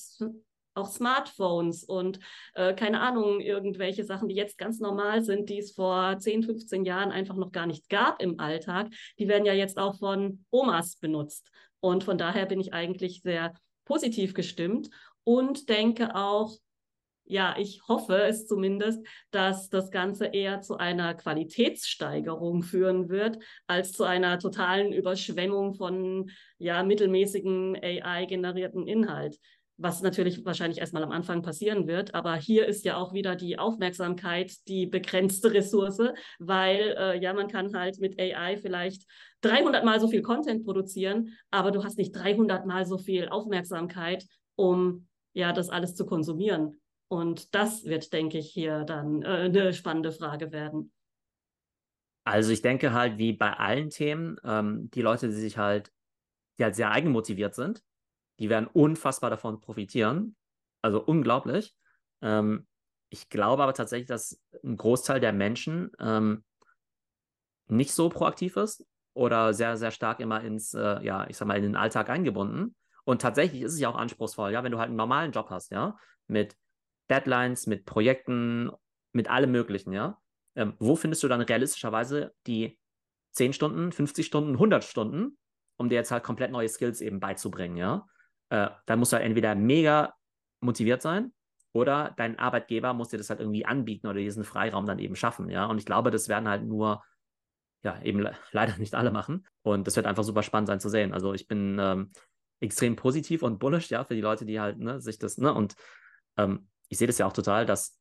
auch Smartphones und äh, keine Ahnung, irgendwelche Sachen, die jetzt ganz normal sind, die es vor 10, 15 Jahren einfach noch gar nicht gab im Alltag, die werden ja jetzt auch von Omas benutzt. Und von daher bin ich eigentlich sehr positiv gestimmt und denke auch, ja, ich hoffe es zumindest, dass das Ganze eher zu einer Qualitätssteigerung führen wird, als zu einer totalen Überschwemmung von ja, mittelmäßigen AI-generierten Inhalt was natürlich wahrscheinlich erstmal am Anfang passieren wird. Aber hier ist ja auch wieder die Aufmerksamkeit die begrenzte Ressource, weil äh, ja, man kann halt mit AI vielleicht 300 mal so viel Content produzieren, aber du hast nicht 300 mal so viel Aufmerksamkeit, um ja das alles zu konsumieren. Und das wird, denke ich, hier dann äh, eine spannende Frage werden. Also ich denke halt, wie bei allen Themen, ähm, die Leute, die sich halt, die halt sehr eigenmotiviert sind, die werden unfassbar davon profitieren. Also unglaublich. Ähm, ich glaube aber tatsächlich, dass ein Großteil der Menschen ähm, nicht so proaktiv ist oder sehr, sehr stark immer ins, äh, ja, ich sag mal, in den Alltag eingebunden. Und tatsächlich ist es ja auch anspruchsvoll, ja, wenn du halt einen normalen Job hast, ja, mit Deadlines, mit Projekten, mit allem Möglichen, ja. Ähm, wo findest du dann realistischerweise die 10 Stunden, 50 Stunden, 100 Stunden, um dir jetzt halt komplett neue Skills eben beizubringen, ja? Äh, dann musst du halt entweder mega motiviert sein oder dein Arbeitgeber muss dir das halt irgendwie anbieten oder diesen Freiraum dann eben schaffen, ja. Und ich glaube, das werden halt nur, ja, eben le leider nicht alle machen. Und das wird einfach super spannend sein zu sehen. Also ich bin ähm, extrem positiv und bullish, ja, für die Leute, die halt, ne, sich das, ne, und ähm, ich sehe das ja auch total, dass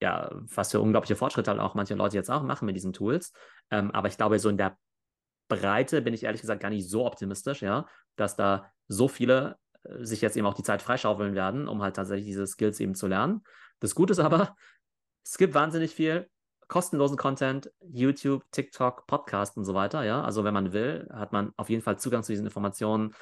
ja, was für unglaubliche Fortschritte halt auch manche Leute jetzt auch machen mit diesen Tools. Ähm, aber ich glaube, so in der Breite bin ich ehrlich gesagt gar nicht so optimistisch, ja, dass da so viele sich jetzt eben auch die Zeit freischaufeln werden, um halt tatsächlich diese Skills eben zu lernen. Das Gute ist aber, es gibt wahnsinnig viel kostenlosen Content, YouTube, TikTok, Podcast und so weiter, ja. Also wenn man will, hat man auf jeden Fall Zugang zu diesen Informationen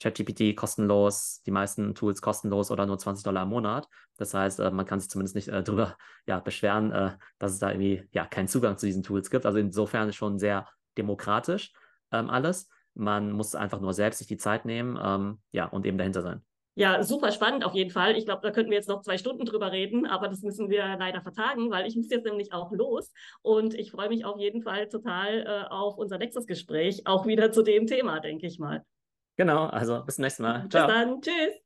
ChatGPT kostenlos, die meisten Tools kostenlos oder nur 20 Dollar im Monat. Das heißt, äh, man kann sich zumindest nicht äh, darüber ja, beschweren, äh, dass es da irgendwie ja, keinen Zugang zu diesen Tools gibt. Also insofern schon sehr demokratisch ähm, alles. Man muss einfach nur selbst sich die Zeit nehmen ähm, ja, und eben dahinter sein. Ja, super spannend auf jeden Fall. Ich glaube, da könnten wir jetzt noch zwei Stunden drüber reden, aber das müssen wir leider vertagen, weil ich muss jetzt nämlich auch los. Und ich freue mich auf jeden Fall total äh, auf unser nächstes Gespräch, auch wieder zu dem Thema, denke ich mal. Genau, also bis zum nächsten Mal. Ciao. Bis dann. Tschüss.